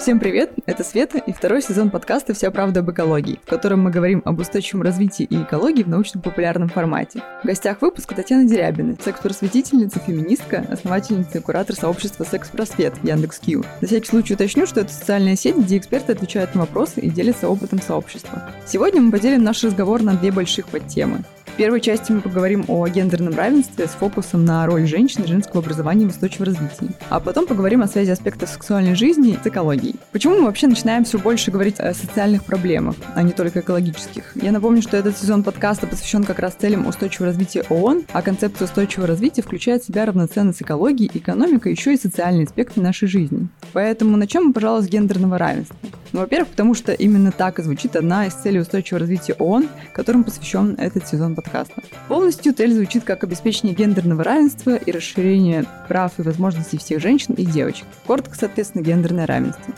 Всем привет, это Света и второй сезон подкаста «Вся правда об экологии», в котором мы говорим об устойчивом развитии и экологии в научно-популярном формате. В гостях выпуска Татьяна Дерябина, секс-просветительница, феминистка, основательница и куратор сообщества «Секс-просвет» Яндекс.Кью. На всякий случай уточню, что это социальная сеть, где эксперты отвечают на вопросы и делятся опытом сообщества. Сегодня мы поделим наш разговор на две больших подтемы. Первой части мы поговорим о гендерном равенстве с фокусом на роль женщин и женского образования в устойчивом развитии. А потом поговорим о связи аспектов сексуальной жизни с экологией. Почему мы вообще начинаем все больше говорить о социальных проблемах, а не только экологических? Я напомню, что этот сезон подкаста посвящен как раз целям устойчивого развития ООН, а концепция устойчивого развития включает в себя равноценно с экологией, экономикой, еще и социальные аспекты нашей жизни. Поэтому начнем мы, пожалуй, с гендерного равенства. Ну, во-первых, потому что именно так и звучит одна из целей устойчивого развития ООН, которым посвящен этот сезон подкаста. Полностью цель звучит как обеспечение гендерного равенства и расширение прав и возможностей всех женщин и девочек. Коротко, соответственно, гендерное равенство.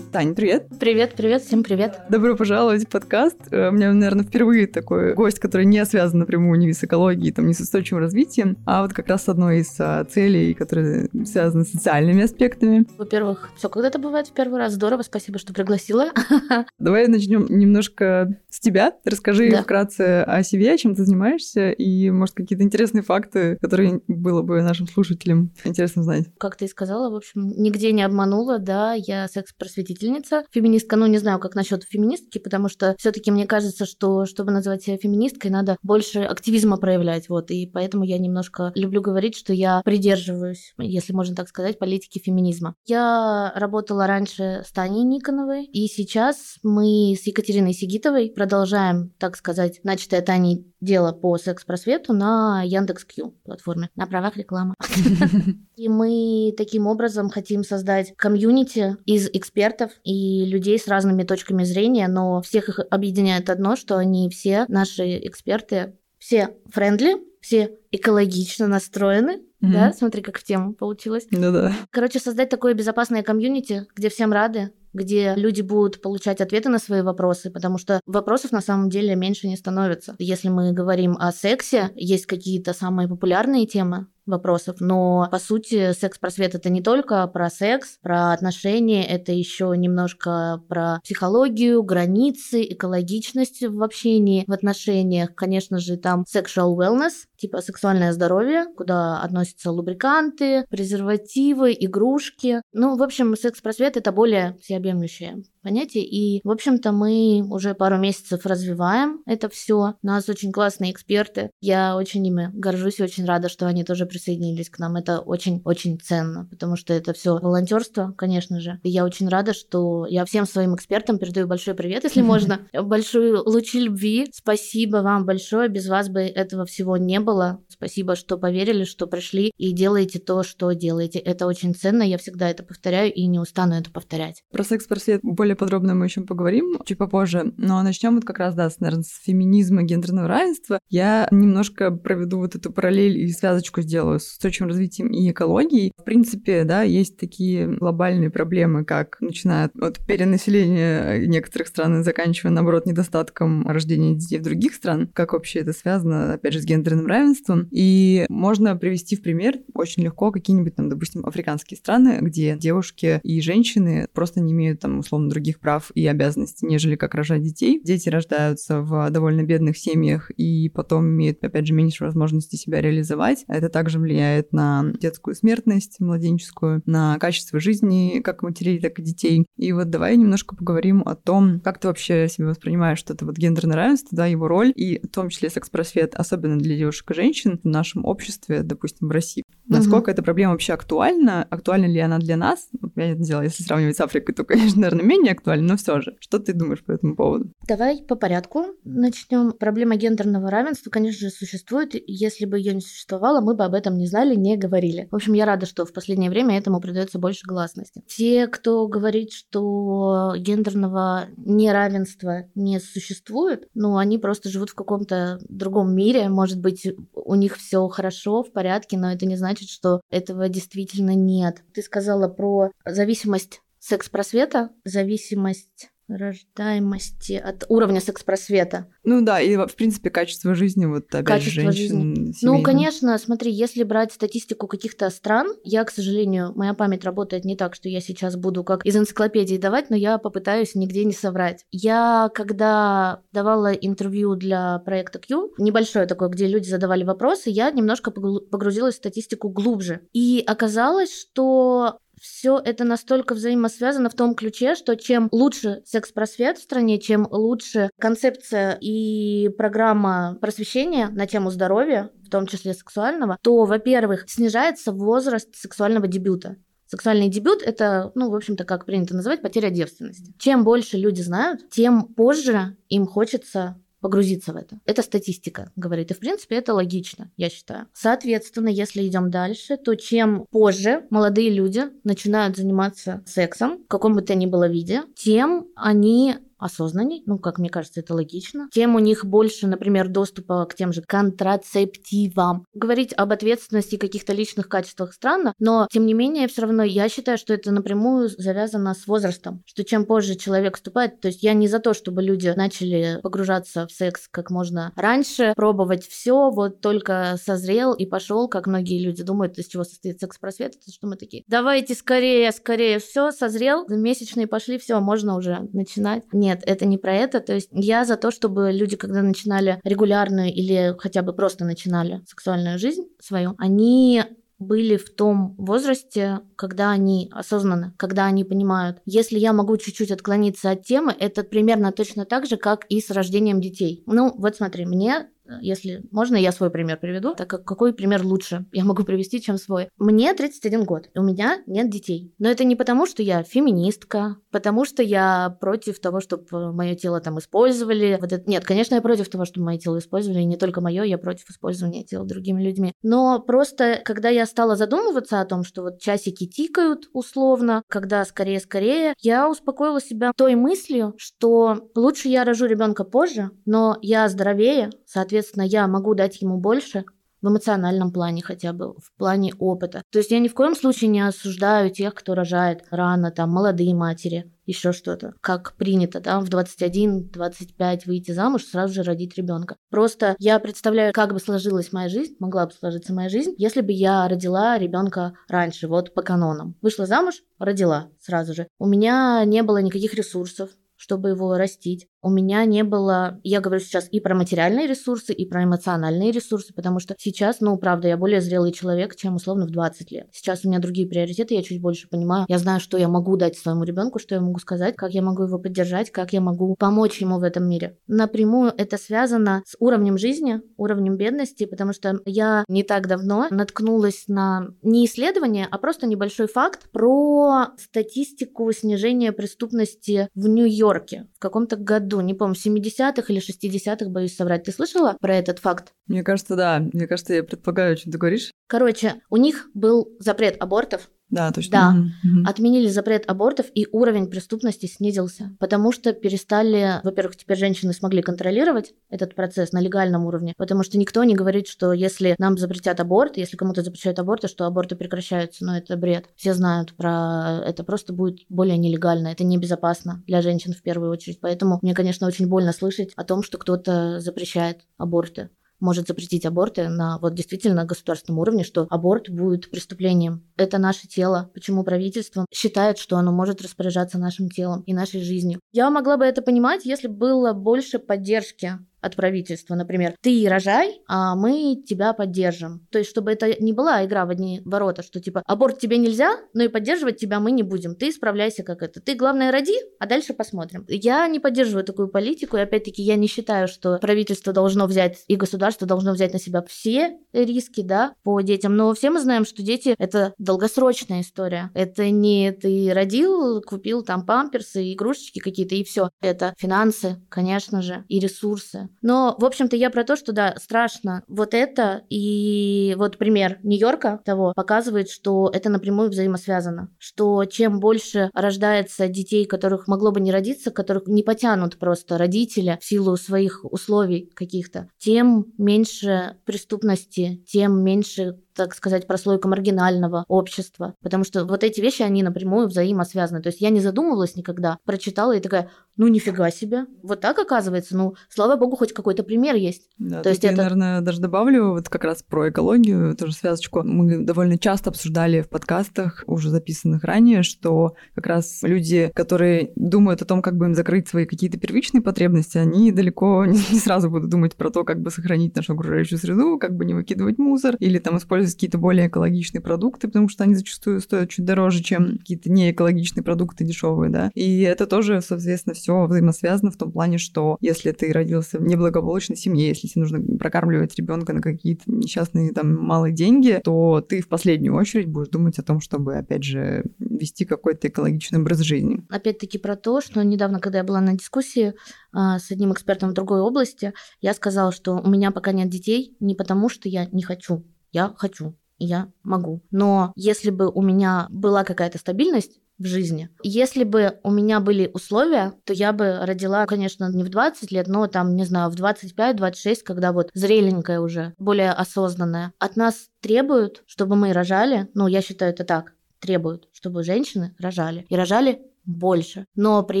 Таня, привет. Привет, привет, всем привет. Добро пожаловать в подкаст. Э, у меня, наверное, впервые такой гость, который не связан напрямую ни с экологией, там, ни с устойчивым развитием, а вот как раз с одной из а, целей, которые связаны с социальными аспектами. Во-первых, все когда-то бывает в первый раз. Здорово, спасибо, что пригласила. Давай начнем немножко с тебя. Расскажи да. вкратце о себе, чем ты занимаешься, и, может, какие-то интересные факты, которые было бы нашим слушателям интересно знать. Как ты и сказала, в общем, нигде не обманула, да, я секс-просветитель руководительница, феминистка. Ну, не знаю, как насчет феминистки, потому что все-таки мне кажется, что чтобы назвать себя феминисткой, надо больше активизма проявлять. Вот, и поэтому я немножко люблю говорить, что я придерживаюсь, если можно так сказать, политики феминизма. Я работала раньше с Таней Никоновой, и сейчас мы с Екатериной Сигитовой продолжаем, так сказать, начатое Таней дело по секс-просвету на Яндекс.Кью платформе, на правах рекламы. И мы таким образом хотим создать комьюнити из экспертов и людей с разными точками зрения, но всех их объединяет одно, что они все, наши эксперты, все friendly, все экологично настроены, mm-hmm. да, смотри, как в тему получилось. Ну-да. Короче, создать такое безопасное комьюнити, где всем рады, где люди будут получать ответы на свои вопросы, потому что вопросов на самом деле меньше не становится. Если мы говорим о сексе, есть какие-то самые популярные темы, вопросов. Но, по сути, секс-просвет это не только про секс, про отношения, это еще немножко про психологию, границы, экологичность в общении, в отношениях. Конечно же, там sexual wellness, типа сексуальное здоровье, куда относятся лубриканты, презервативы, игрушки. Ну, в общем, секс-просвет это более всеобъемлющее понятие. И, в общем-то, мы уже пару месяцев развиваем это все. У нас очень классные эксперты. Я очень ими горжусь и очень рада, что они тоже присоединились к нам. Это очень-очень ценно, потому что это все волонтерство, конечно же. И я очень рада, что я всем своим экспертам передаю большой привет, если можно. Большую лучи любви. Спасибо вам большое. Без вас бы этого всего не было. Спасибо, что поверили, что пришли и делаете то, что делаете. Это очень ценно. Я всегда это повторяю и не устану это повторять. Про секс-просвет более более подробно мы еще поговорим чуть попозже. Но начнем вот как раз, да, с, наверное, с феминизма, гендерного равенства. Я немножко проведу вот эту параллель и связочку сделаю с устойчивым развитием и экологией. В принципе, да, есть такие глобальные проблемы, как начиная от перенаселения некоторых стран и заканчивая, наоборот, недостатком рождения детей в других стран. Как вообще это связано, опять же, с гендерным равенством. И можно привести в пример очень легко какие-нибудь там, допустим, африканские страны, где девушки и женщины просто не имеют там, условно, других других прав и обязанностей, нежели как рожать детей. Дети рождаются в довольно бедных семьях и потом имеют, опять же, меньше возможности себя реализовать. Это также влияет на детскую смертность младенческую, на качество жизни как матерей, так и детей. И вот давай немножко поговорим о том, как ты вообще себе воспринимаешь что это вот гендерное равенство, да, его роль, и в том числе секс-просвет, особенно для девушек и женщин в нашем обществе, допустим, в России. Насколько угу. эта проблема вообще актуальна? Актуальна ли она для нас? Я это делала, если сравнивать с Африкой, то, конечно, наверное, менее актуально, но все же. Что ты думаешь по этому поводу? Давай по порядку начнем. Проблема гендерного равенства, конечно же, существует. Если бы ее не существовало, мы бы об этом не знали, не говорили. В общем, я рада, что в последнее время этому придается больше гласности. Те, кто говорит, что гендерного неравенства не существует, ну, они просто живут в каком-то другом мире. Может быть, у них все хорошо, в порядке, но это не значит, что этого действительно нет. Ты сказала про зависимость секс-просвета, зависимость рождаемости, от уровня секс-просвета. Ну да, и в принципе качество жизни, вот опять Качество же, женщин. жизни. Ну, конечно, смотри, если брать статистику каких-то стран, я, к сожалению, моя память работает не так, что я сейчас буду как из энциклопедии давать, но я попытаюсь нигде не соврать. Я, когда давала интервью для проекта Q, небольшое такое, где люди задавали вопросы, я немножко погру- погрузилась в статистику глубже. И оказалось, что все это настолько взаимосвязано в том ключе, что чем лучше секс-просвет в стране, чем лучше концепция и программа просвещения на тему здоровья, в том числе сексуального, то, во-первых, снижается возраст сексуального дебюта. Сексуальный дебют – это, ну, в общем-то, как принято называть, потеря девственности. Чем больше люди знают, тем позже им хочется погрузиться в это. Это статистика говорит. И, в принципе, это логично, я считаю. Соответственно, если идем дальше, то чем позже молодые люди начинают заниматься сексом, в каком бы то ни было виде, тем они осознанней, ну, как мне кажется, это логично, тем у них больше, например, доступа к тем же контрацептивам. Говорить об ответственности каких-то личных качествах странно, но, тем не менее, все равно я считаю, что это напрямую завязано с возрастом, что чем позже человек вступает, то есть я не за то, чтобы люди начали погружаться в секс как можно раньше, пробовать все, вот только созрел и пошел, как многие люди думают, из чего состоит секс-просвет, это что мы такие, давайте скорее, скорее, все, созрел, месячные пошли, все, можно уже начинать. Нет, это не про это, то есть я за то, чтобы люди, когда начинали регулярную или хотя бы просто начинали сексуальную жизнь свою, они были в том возрасте, когда они осознаны, когда они понимают, если я могу чуть-чуть отклониться от темы, это примерно точно так же, как и с рождением детей. Ну, вот смотри, мне если можно, я свой пример приведу, так как какой пример лучше я могу привести, чем свой. Мне 31 год, у меня нет детей. Но это не потому, что я феминистка, потому что я против того, чтобы мое тело там использовали. Вот это... Нет, конечно, я против того, чтобы мое тело использовали, и не только мое, я против использования тела другими людьми. Но просто, когда я стала задумываться о том, что вот часики тикают условно, когда скорее-скорее, я успокоила себя той мыслью, что лучше я рожу ребенка позже, но я здоровее, соответственно, я могу дать ему больше, в эмоциональном плане хотя бы, в плане опыта. То есть я ни в коем случае не осуждаю тех, кто рожает рано, там, молодые матери, еще что-то. Как принято, да, в 21-25 выйти замуж, сразу же родить ребенка. Просто я представляю, как бы сложилась моя жизнь, могла бы сложиться моя жизнь, если бы я родила ребенка раньше, вот по канонам. Вышла замуж, родила сразу же. У меня не было никаких ресурсов, чтобы его растить у меня не было, я говорю сейчас и про материальные ресурсы, и про эмоциональные ресурсы, потому что сейчас, ну, правда, я более зрелый человек, чем условно в 20 лет. Сейчас у меня другие приоритеты, я чуть больше понимаю. Я знаю, что я могу дать своему ребенку, что я могу сказать, как я могу его поддержать, как я могу помочь ему в этом мире. Напрямую это связано с уровнем жизни, уровнем бедности, потому что я не так давно наткнулась на не исследование, а просто небольшой факт про статистику снижения преступности в Нью-Йорке в каком-то году году, не помню, 70-х или 60-х, боюсь соврать. Ты слышала про этот факт? Мне кажется, да. Мне кажется, я предполагаю, о чем ты говоришь. Короче, у них был запрет абортов да, точно. Да, угу. отменили запрет абортов, и уровень преступности снизился, потому что перестали, во-первых, теперь женщины смогли контролировать этот процесс на легальном уровне, потому что никто не говорит, что если нам запретят аборт, если кому-то запрещают аборты, что аборты прекращаются, но это бред. Все знают про это, просто будет более нелегально, это небезопасно для женщин в первую очередь, поэтому мне, конечно, очень больно слышать о том, что кто-то запрещает аборты может запретить аборты на вот действительно государственном уровне, что аборт будет преступлением. Это наше тело. Почему правительство считает, что оно может распоряжаться нашим телом и нашей жизнью? Я могла бы это понимать, если было больше поддержки от правительства, например, ты рожай, а мы тебя поддержим. То есть, чтобы это не была игра в одни ворота, что типа аборт тебе нельзя, но и поддерживать тебя мы не будем. Ты справляйся как это. Ты, главное, роди, а дальше посмотрим. Я не поддерживаю такую политику, и опять-таки я не считаю, что правительство должно взять и государство должно взять на себя все риски, да, по детям. Но все мы знаем, что дети — это долгосрочная история. Это не ты родил, купил там памперсы, игрушечки какие-то, и все. Это финансы, конечно же, и ресурсы. Но, в общем-то, я про то, что, да, страшно вот это, и вот пример Нью-Йорка того показывает, что это напрямую взаимосвязано, что чем больше рождается детей, которых могло бы не родиться, которых не потянут просто родители в силу своих условий каких-то, тем меньше преступности, тем меньше так сказать, прослойка маргинального общества. Потому что вот эти вещи, они напрямую взаимосвязаны. То есть я не задумывалась никогда, прочитала и такая, ну нифига себе, вот так оказывается. Ну, слава богу, хоть какой-то пример есть. Да, То есть я, это... наверное, даже добавлю вот как раз про экологию, тоже связочку. Мы довольно часто обсуждали в подкастах, уже записанных ранее, что как раз люди, которые думают о том, как бы им закрыть свои какие-то первичные потребности, они далеко не, не сразу будут думать про то, как бы сохранить нашу окружающую среду, как бы не выкидывать мусор или там использовать какие-то более экологичные продукты, потому что они зачастую стоят чуть дороже, чем какие-то неэкологичные продукты дешевые, да. И это тоже, соответственно, все взаимосвязано в том плане, что если ты родился в неблагополучной семье, если тебе нужно прокармливать ребенка на какие-то несчастные там малые деньги, то ты в последнюю очередь будешь думать о том, чтобы, опять же, вести какой-то экологичный образ жизни. Опять-таки про то, что недавно, когда я была на дискуссии а, с одним экспертом в другой области, я сказала, что у меня пока нет детей не потому, что я не хочу, я хочу, я могу. Но если бы у меня была какая-то стабильность, в жизни. Если бы у меня были условия, то я бы родила, конечно, не в 20 лет, но там, не знаю, в 25-26, когда вот зреленькая уже, более осознанная. От нас требуют, чтобы мы рожали, ну, я считаю это так, требуют, чтобы женщины рожали. И рожали больше. Но при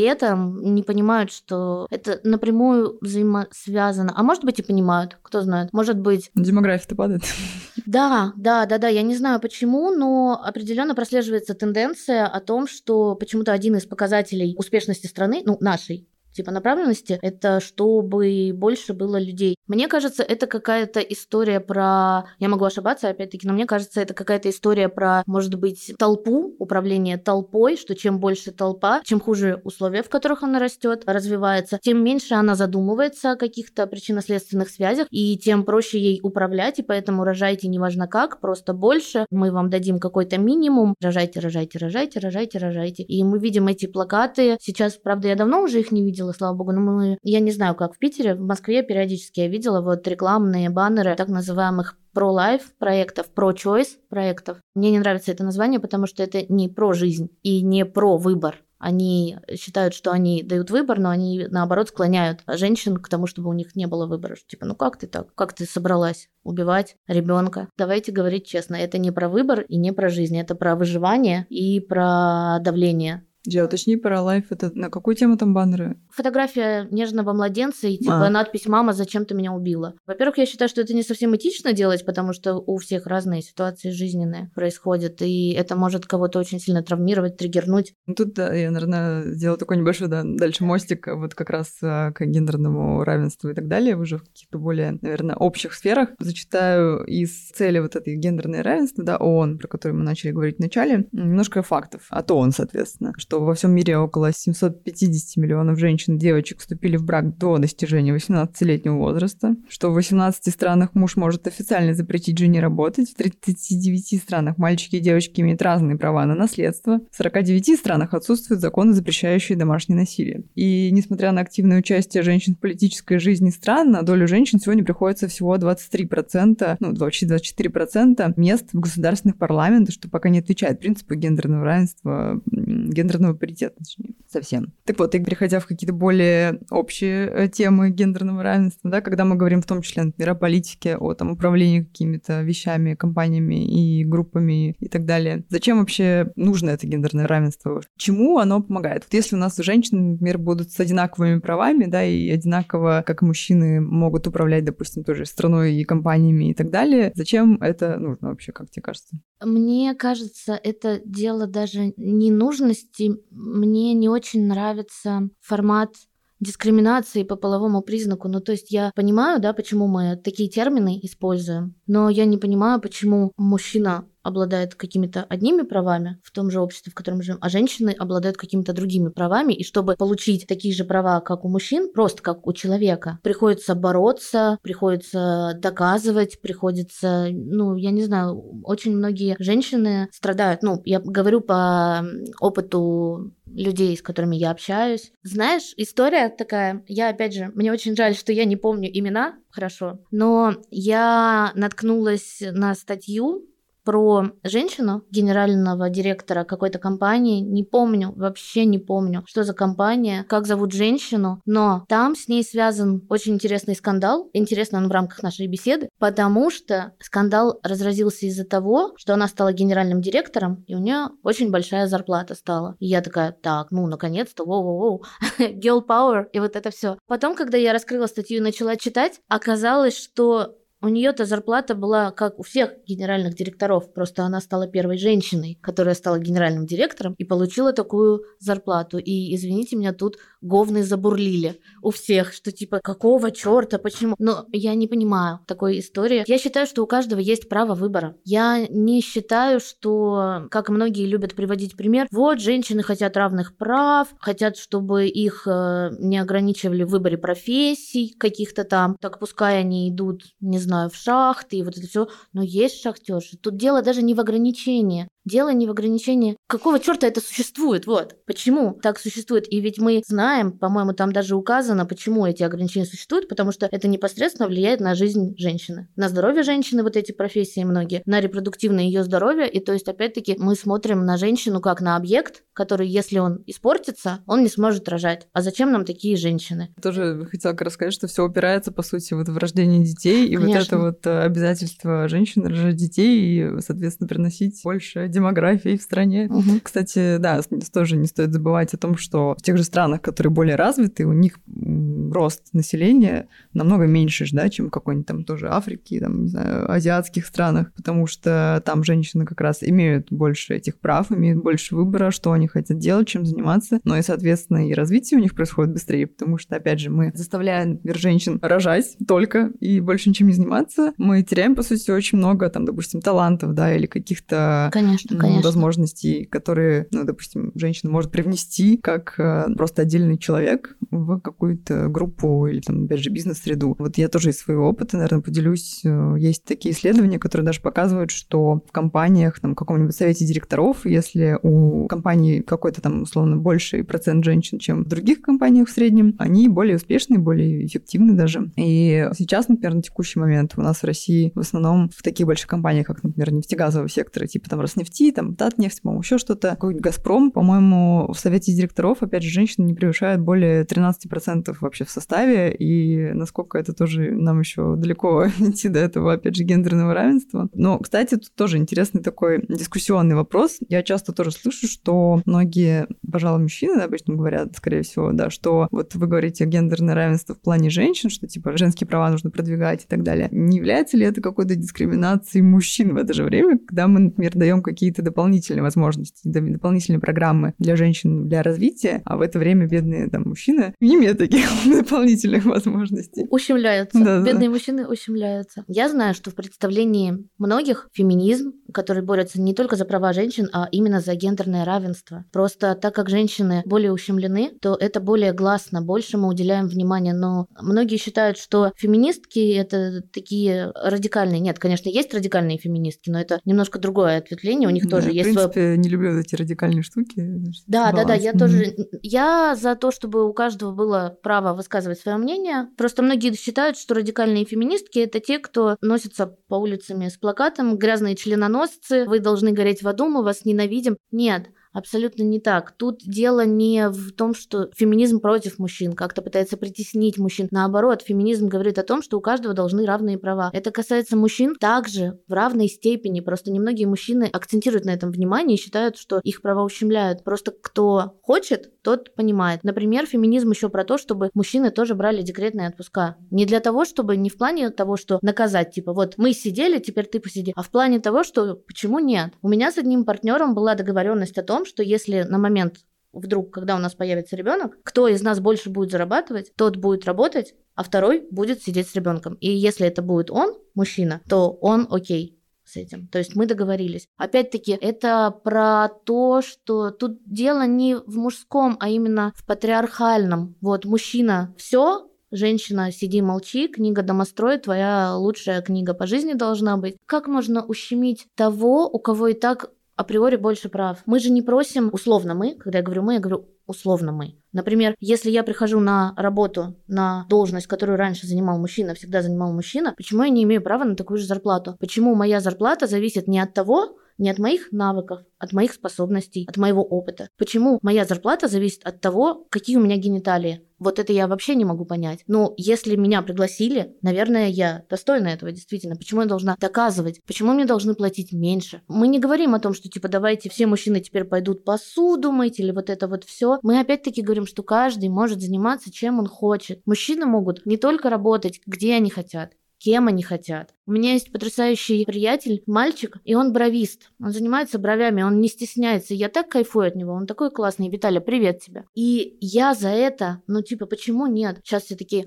этом не понимают, что это напрямую взаимосвязано. А может быть и понимают, кто знает. Может быть... Демография-то падает. Да, да, да, да. Я не знаю почему, но определенно прослеживается тенденция о том, что почему-то один из показателей успешности страны, ну, нашей, типа направленности, это чтобы больше было людей. Мне кажется, это какая-то история про... Я могу ошибаться, опять-таки, но мне кажется, это какая-то история про, может быть, толпу, управление толпой, что чем больше толпа, чем хуже условия, в которых она растет, развивается, тем меньше она задумывается о каких-то причинно-следственных связях, и тем проще ей управлять, и поэтому рожайте неважно как, просто больше, мы вам дадим какой-то минимум, рожайте, рожайте, рожайте, рожайте, рожайте. И мы видим эти плакаты. Сейчас, правда, я давно уже их не видела, видела, слава богу. Но мы, я не знаю, как в Питере, в Москве периодически я видела вот рекламные баннеры так называемых про-лайф проектов, про-choice проектов. Мне не нравится это название, потому что это не про жизнь и не про выбор. Они считают, что они дают выбор, но они, наоборот, склоняют женщин к тому, чтобы у них не было выбора. Типа, ну как ты так? Как ты собралась убивать ребенка? Давайте говорить честно, это не про выбор и не про жизнь, это про выживание и про давление Джи, уточни про лайф, это на какую тему там баннеры? Фотография нежного младенца и типа а. надпись «Мама, зачем ты меня убила?». Во-первых, я считаю, что это не совсем этично делать, потому что у всех разные ситуации жизненные происходят, и это может кого-то очень сильно травмировать, триггернуть. Ну, тут, да, я, наверное, сделала такой небольшой, да, дальше мостик вот как раз а, к гендерному равенству и так далее, уже в каких-то более, наверное, общих сферах. Зачитаю из цели вот этой гендерной равенства, да, ООН, про которую мы начали говорить в начале, немножко фактов от ООН, соответственно, что во всем мире около 750 миллионов женщин и девочек вступили в брак до достижения 18-летнего возраста, что в 18 странах муж может официально запретить жене работать, в 39 странах мальчики и девочки имеют разные права на наследство, в 49 странах отсутствуют законы, запрещающие домашнее насилие. И несмотря на активное участие женщин в политической жизни стран, на долю женщин сегодня приходится всего 23%, ну, почти 24% мест в государственных парламентах, что пока не отвечает принципу гендерного равенства, гендерного гендерного паритета, точнее, совсем. Так вот, и переходя в какие-то более общие э, темы гендерного равенства, да, когда мы говорим в том числе, например, о политике, о там, управлении какими-то вещами, компаниями и группами и так далее, зачем вообще нужно это гендерное равенство? Чему оно помогает? Вот если у нас женщины, например, будут с одинаковыми правами, да, и одинаково, как мужчины, могут управлять, допустим, тоже страной и компаниями и так далее, зачем это нужно вообще, как тебе кажется? Мне кажется, это дело даже не нужности. Мне не очень нравится формат дискриминации по половому признаку. Ну, то есть я понимаю, да, почему мы такие термины используем, но я не понимаю, почему мужчина обладает какими-то одними правами в том же обществе, в котором мы живем, а женщины обладают какими-то другими правами. И чтобы получить такие же права, как у мужчин, просто как у человека, приходится бороться, приходится доказывать, приходится, ну, я не знаю, очень многие женщины страдают. Ну, я говорю по опыту людей, с которыми я общаюсь. Знаешь, история такая, я опять же, мне очень жаль, что я не помню имена хорошо, но я наткнулась на статью про женщину, генерального директора какой-то компании. Не помню, вообще не помню, что за компания, как зовут женщину, но там с ней связан очень интересный скандал. Интересно он в рамках нашей беседы, потому что скандал разразился из-за того, что она стала генеральным директором, и у нее очень большая зарплата стала. И я такая, так, ну, наконец-то, воу-воу-воу, girl power, и вот это все. Потом, когда я раскрыла статью и начала читать, оказалось, что у нее-то зарплата была как у всех генеральных директоров, просто она стала первой женщиной, которая стала генеральным директором и получила такую зарплату. И, извините меня, тут говны забурлили у всех, что типа, какого черта, почему? Но я не понимаю такой истории. Я считаю, что у каждого есть право выбора. Я не считаю, что, как многие любят приводить пример, вот, женщины хотят равных прав, хотят, чтобы их э, не ограничивали в выборе профессий каких-то там, так пускай они идут, не знаю, в шахты и вот это все. Но есть шахтерши. Тут дело даже не в ограничении. Дело не в ограничении. Какого черта это существует? Вот. Почему так существует? И ведь мы знаем, по-моему, там даже указано, почему эти ограничения существуют, потому что это непосредственно влияет на жизнь женщины. На здоровье женщины вот эти профессии многие, на репродуктивное ее здоровье. И то есть, опять-таки, мы смотрим на женщину как на объект, который, если он испортится, он не сможет рожать. А зачем нам такие женщины? Тоже хотела как раз сказать, что все упирается, по сути, вот в рождение детей и Конечно. вот это вот обязательство женщин рожать детей и, соответственно, приносить больше демографии в стране. Угу. Кстати, да, тоже не стоит забывать о том, что в тех же странах, которые более развиты, у них рост населения намного меньше, да, чем в какой-нибудь там тоже Африке, там, не знаю, азиатских странах, потому что там женщины как раз имеют больше этих прав, имеют больше выбора, что они хотят делать, чем заниматься, но и, соответственно, и развитие у них происходит быстрее, потому что, опять же, мы заставляем женщин рожать только и больше ничем не заниматься, мы теряем, по сути, очень много, там, допустим, талантов, да, или каких-то конечно, конечно. возможностей, которые, ну, допустим, женщина может привнести как э, просто отдельный человек в какую-то группу или, там, опять же, бизнес-среду. Вот я тоже из своего опыта, наверное, поделюсь. Э, есть такие исследования, которые даже показывают, что в компаниях, там, в каком-нибудь совете директоров, если у компании какой-то там, условно, больший процент женщин, чем в других компаниях в среднем, они более успешны, более эффективны даже. И сейчас, например, на текущий момент у нас в России в основном в таких больших компаниях, как, например, нефтегазового сектора, типа там Роснефти, там Татнефть, по-моему, еще что-то, Газпром, по-моему, в совете директоров, опять же, женщины не превышают более 13% вообще в составе, и насколько это тоже нам еще далеко идти до этого, опять же, гендерного равенства. Но, кстати, тут тоже интересный такой дискуссионный вопрос. Я часто тоже слышу, что многие, пожалуй, мужчины обычно говорят, скорее всего, да, что вот вы говорите гендерное равенство в плане женщин, что типа женские права нужно продвигать и так далее. Не является ли это какой-то дискриминацией мужчин в это же время, когда мы, например, даем какие-то дополнительные возможности, дополнительные программы для женщин для развития, а в это время бедные там мужчины не имеют таких дополнительных возможностей. Ущемляются. Да, бедные да. мужчины ущемляются. Я знаю, что в представлении многих феминизм, который борется не только за права женщин, а именно за гендерное равенство. Просто так как женщины более ущемлены, то это более гласно, больше мы уделяем внимания. Но многие считают, что феминистки это такие радикальные. Нет, конечно, есть радикальные феминистки, но это немножко другое ответвление. У них да, тоже есть. В принципе, свое... не люблю эти радикальные штуки. Да, да, да. Я mm-hmm. тоже. Я за то, чтобы у каждого было право высказывать свое мнение. Просто многие считают, что радикальные феминистки это те, кто носится по улицам с плакатом грязные членоносцы, вы должны гореть в аду, мы вас ненавидим. Нет, Абсолютно не так. Тут дело не в том, что феминизм против мужчин, как-то пытается притеснить мужчин. Наоборот, феминизм говорит о том, что у каждого должны равные права. Это касается мужчин также в равной степени. Просто немногие мужчины акцентируют на этом внимание и считают, что их права ущемляют. Просто кто хочет, тот понимает. Например, феминизм еще про то, чтобы мужчины тоже брали декретные отпуска. Не для того, чтобы, не в плане того, что наказать, типа, вот мы сидели, теперь ты посиди, а в плане того, что почему нет. У меня с одним партнером была договоренность о том, том, что если на момент вдруг, когда у нас появится ребенок, кто из нас больше будет зарабатывать, тот будет работать, а второй будет сидеть с ребенком. И если это будет он, мужчина, то он окей с этим. То есть мы договорились. Опять-таки, это про то, что тут дело не в мужском, а именно в патриархальном. Вот мужчина все, Женщина, сиди, молчи, книга домострой, твоя лучшая книга по жизни должна быть. Как можно ущемить того, у кого и так априори больше прав. Мы же не просим, условно мы, когда я говорю мы, я говорю условно мы. Например, если я прихожу на работу, на должность, которую раньше занимал мужчина, всегда занимал мужчина, почему я не имею права на такую же зарплату? Почему моя зарплата зависит не от того, не от моих навыков, от моих способностей, от моего опыта. Почему моя зарплата зависит от того, какие у меня гениталии? Вот это я вообще не могу понять. Ну, если меня пригласили, наверное, я достойна этого действительно. Почему я должна доказывать? Почему мне должны платить меньше? Мы не говорим о том, что типа давайте все мужчины теперь пойдут посуду мыть или вот это вот все. Мы опять-таки говорим, что каждый может заниматься чем он хочет. Мужчины могут не только работать, где они хотят, кем они хотят. У меня есть потрясающий приятель, мальчик, и он бровист. Он занимается бровями, он не стесняется. Я так кайфую от него, он такой классный. Виталя, привет тебе. И я за это, ну типа, почему нет? Сейчас все такие,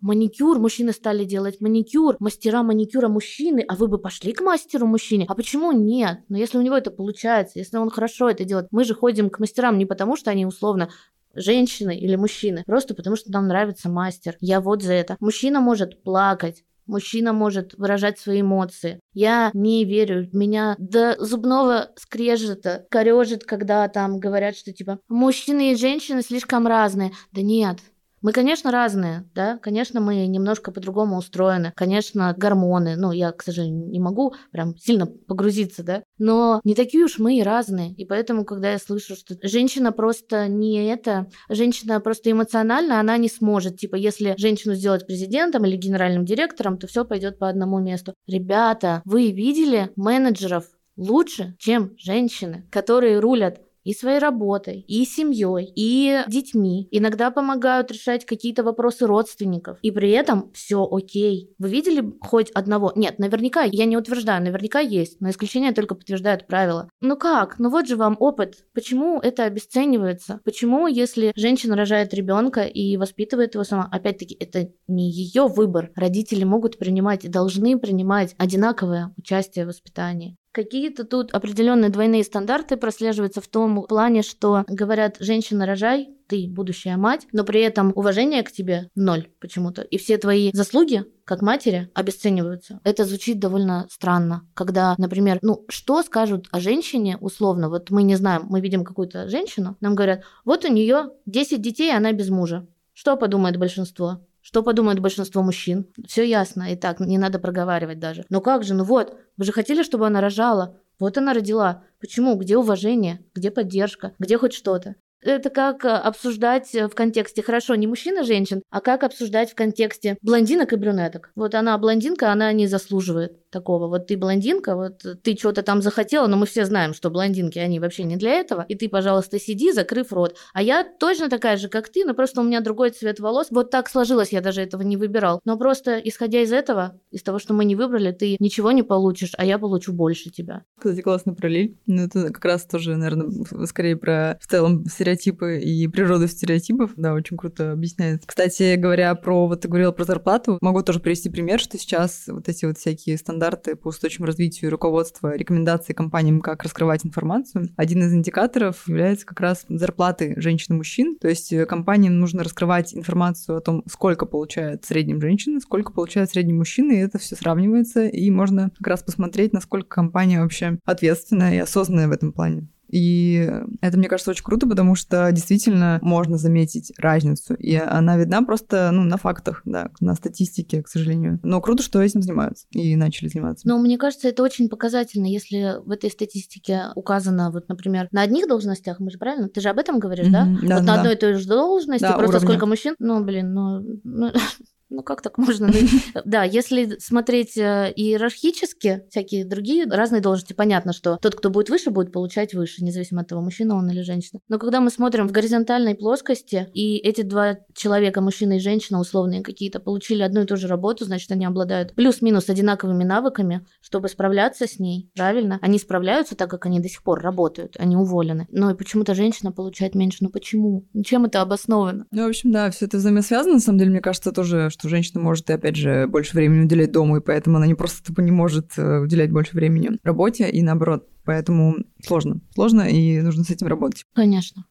маникюр, мужчины стали делать маникюр, мастера маникюра мужчины, а вы бы пошли к мастеру мужчине? А почему нет? Но если у него это получается, если он хорошо это делает, мы же ходим к мастерам не потому, что они условно женщины или мужчины, просто потому что нам нравится мастер. Я вот за это. Мужчина может плакать, Мужчина может выражать свои эмоции. Я не верю. Меня до зубного скрежета корежит, когда там говорят, что типа мужчины и женщины слишком разные. Да нет, мы, конечно, разные, да, конечно, мы немножко по-другому устроены, конечно, гормоны, ну, я, к сожалению, не могу прям сильно погрузиться, да, но не такие уж мы и разные, и поэтому, когда я слышу, что женщина просто не это, женщина просто эмоциональна, она не сможет, типа, если женщину сделать президентом или генеральным директором, то все пойдет по одному месту. Ребята, вы видели менеджеров лучше, чем женщины, которые рулят и своей работой, и семьей, и детьми. Иногда помогают решать какие-то вопросы родственников. И при этом все окей. Вы видели хоть одного? Нет, наверняка, я не утверждаю, наверняка есть, но исключения только подтверждают правила. Ну как? Ну вот же вам опыт. Почему это обесценивается? Почему, если женщина рожает ребенка и воспитывает его сама, опять-таки, это не ее выбор. Родители могут принимать и должны принимать одинаковое участие в воспитании. Какие-то тут определенные двойные стандарты прослеживаются в том плане, что говорят, женщина рожай, ты будущая мать, но при этом уважение к тебе ноль почему-то. И все твои заслуги как матери обесцениваются. Это звучит довольно странно, когда, например, ну, что скажут о женщине условно? Вот мы не знаем, мы видим какую-то женщину, нам говорят, вот у нее 10 детей, она без мужа. Что подумает большинство? Что подумает большинство мужчин? Все ясно, и так не надо проговаривать даже. Но как же, ну вот, вы же хотели, чтобы она рожала. Вот она родила. Почему? Где уважение? Где поддержка? Где хоть что-то? Это как э, обсуждать в контексте, хорошо, не мужчин и женщин, а как обсуждать в контексте блондинок и брюнеток. Вот она блондинка, она не заслуживает такого. Вот ты блондинка, вот ты что-то там захотела, но мы все знаем, что блондинки, они вообще не для этого. И ты, пожалуйста, сиди, закрыв рот. А я точно такая же, как ты, но просто у меня другой цвет волос. Вот так сложилось, я даже этого не выбирал. Но просто исходя из этого, из того, что мы не выбрали, ты ничего не получишь, а я получу больше тебя. Кстати, классный параллель. Ну, это как раз тоже, наверное, скорее про в целом стереотипы и природу стереотипов. Да, очень круто объясняет. Кстати, говоря про, вот ты говорила про зарплату, могу тоже привести пример, что сейчас вот эти вот всякие стандарты стандарты по устойчивому развитию и руководство рекомендации компаниям, как раскрывать информацию. Один из индикаторов является как раз зарплаты женщин и мужчин. То есть э, компаниям нужно раскрывать информацию о том, сколько получает средним женщина, сколько получает средний мужчина, и это все сравнивается, и можно как раз посмотреть, насколько компания вообще ответственная и осознанная в этом плане. И это, мне кажется, очень круто, потому что действительно можно заметить разницу. И она видна просто ну, на фактах, да, на статистике, к сожалению. Но круто, что этим занимаются и начали заниматься. Но мне кажется, это очень показательно, если в этой статистике указано, вот, например, на одних должностях, мы же правильно? Ты же об этом говоришь, mm-hmm, да? да? Вот да, на одной и той же должности, да, просто уровня. сколько мужчин. Ну, блин, ну, ну ну как так можно? Да, если смотреть э, иерархически, всякие другие разные должности, понятно, что тот, кто будет выше, будет получать выше, независимо от того, мужчина он или женщина. Но когда мы смотрим в горизонтальной плоскости, и эти два человека, мужчина и женщина, условные какие-то, получили одну и ту же работу, значит, они обладают плюс-минус одинаковыми навыками, чтобы справляться с ней, правильно? Они справляются так, как они до сих пор работают, они уволены. Но и почему-то женщина получает меньше. Ну почему? Ну, чем это обосновано? Ну, в общем, да, все это взаимосвязано, на самом деле, мне кажется, тоже, что женщина может, опять же, больше времени уделять дому, и поэтому она не просто тупо не может э, уделять больше времени работе, и наоборот. Поэтому сложно. Сложно, и нужно с этим работать. Конечно.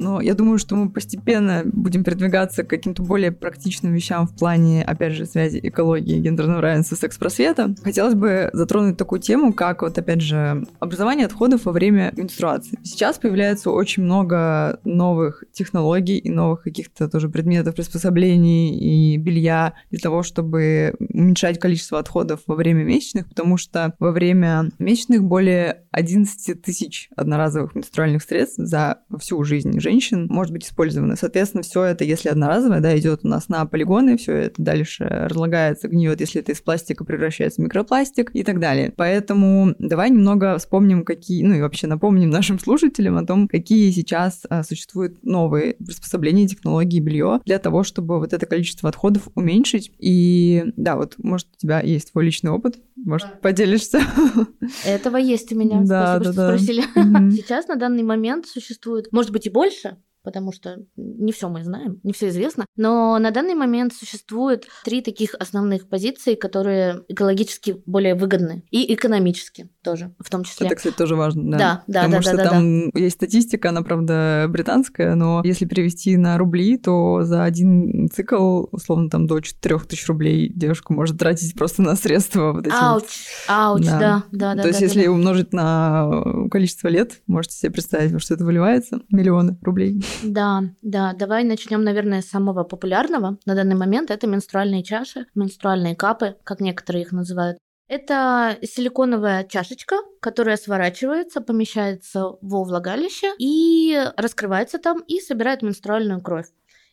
Но я думаю, что мы постепенно будем передвигаться к каким-то более практичным вещам в плане, опять же, связи экологии, гендерного равенства, секс-просвета. Хотелось бы затронуть такую тему, как вот, опять же, образование отходов во время менструации. Сейчас появляется очень много новых технологий и новых каких-то тоже предметов приспособлений и белья для того, чтобы уменьшать количество отходов во время месячных, потому что во время месячных более 11 тысяч одноразовых менструальных средств за всю жизнь может быть использовано. Соответственно, все это, если одноразовое, да, идет у нас на полигоны, все это дальше разлагается, гниет, если это из пластика превращается в микропластик и так далее. Поэтому давай немного вспомним, какие, ну и вообще напомним нашим слушателям о том, какие сейчас а, существуют новые приспособления, технологии, белье для того, чтобы вот это количество отходов уменьшить. И да, вот, может, у тебя есть твой личный опыт, может, да. поделишься? Этого есть у меня. Да, Спасибо, да, что да. спросили. Mm-hmm. Сейчас на данный момент существует, может быть, и больше, isso. Потому что не все мы знаем, не все известно. Но на данный момент существует три таких основных позиции, которые экологически более выгодны и экономически тоже, в том числе. Это, кстати, тоже важно, да. Да, да, Потому да, что да, там да. есть статистика, она, правда, британская, но если перевести на рубли, то за один цикл, условно, там до 4000 рублей девушка может тратить просто на средства вот эти Ауч, вот. ауч, да, да, да. То да, есть да, если да. умножить на количество лет, можете себе представить, во что это выливается, миллионы рублей. Да, да, давай начнем, наверное, с самого популярного на данный момент. Это менструальные чаши, менструальные капы, как некоторые их называют. Это силиконовая чашечка, которая сворачивается, помещается во влагалище и раскрывается там и собирает менструальную кровь.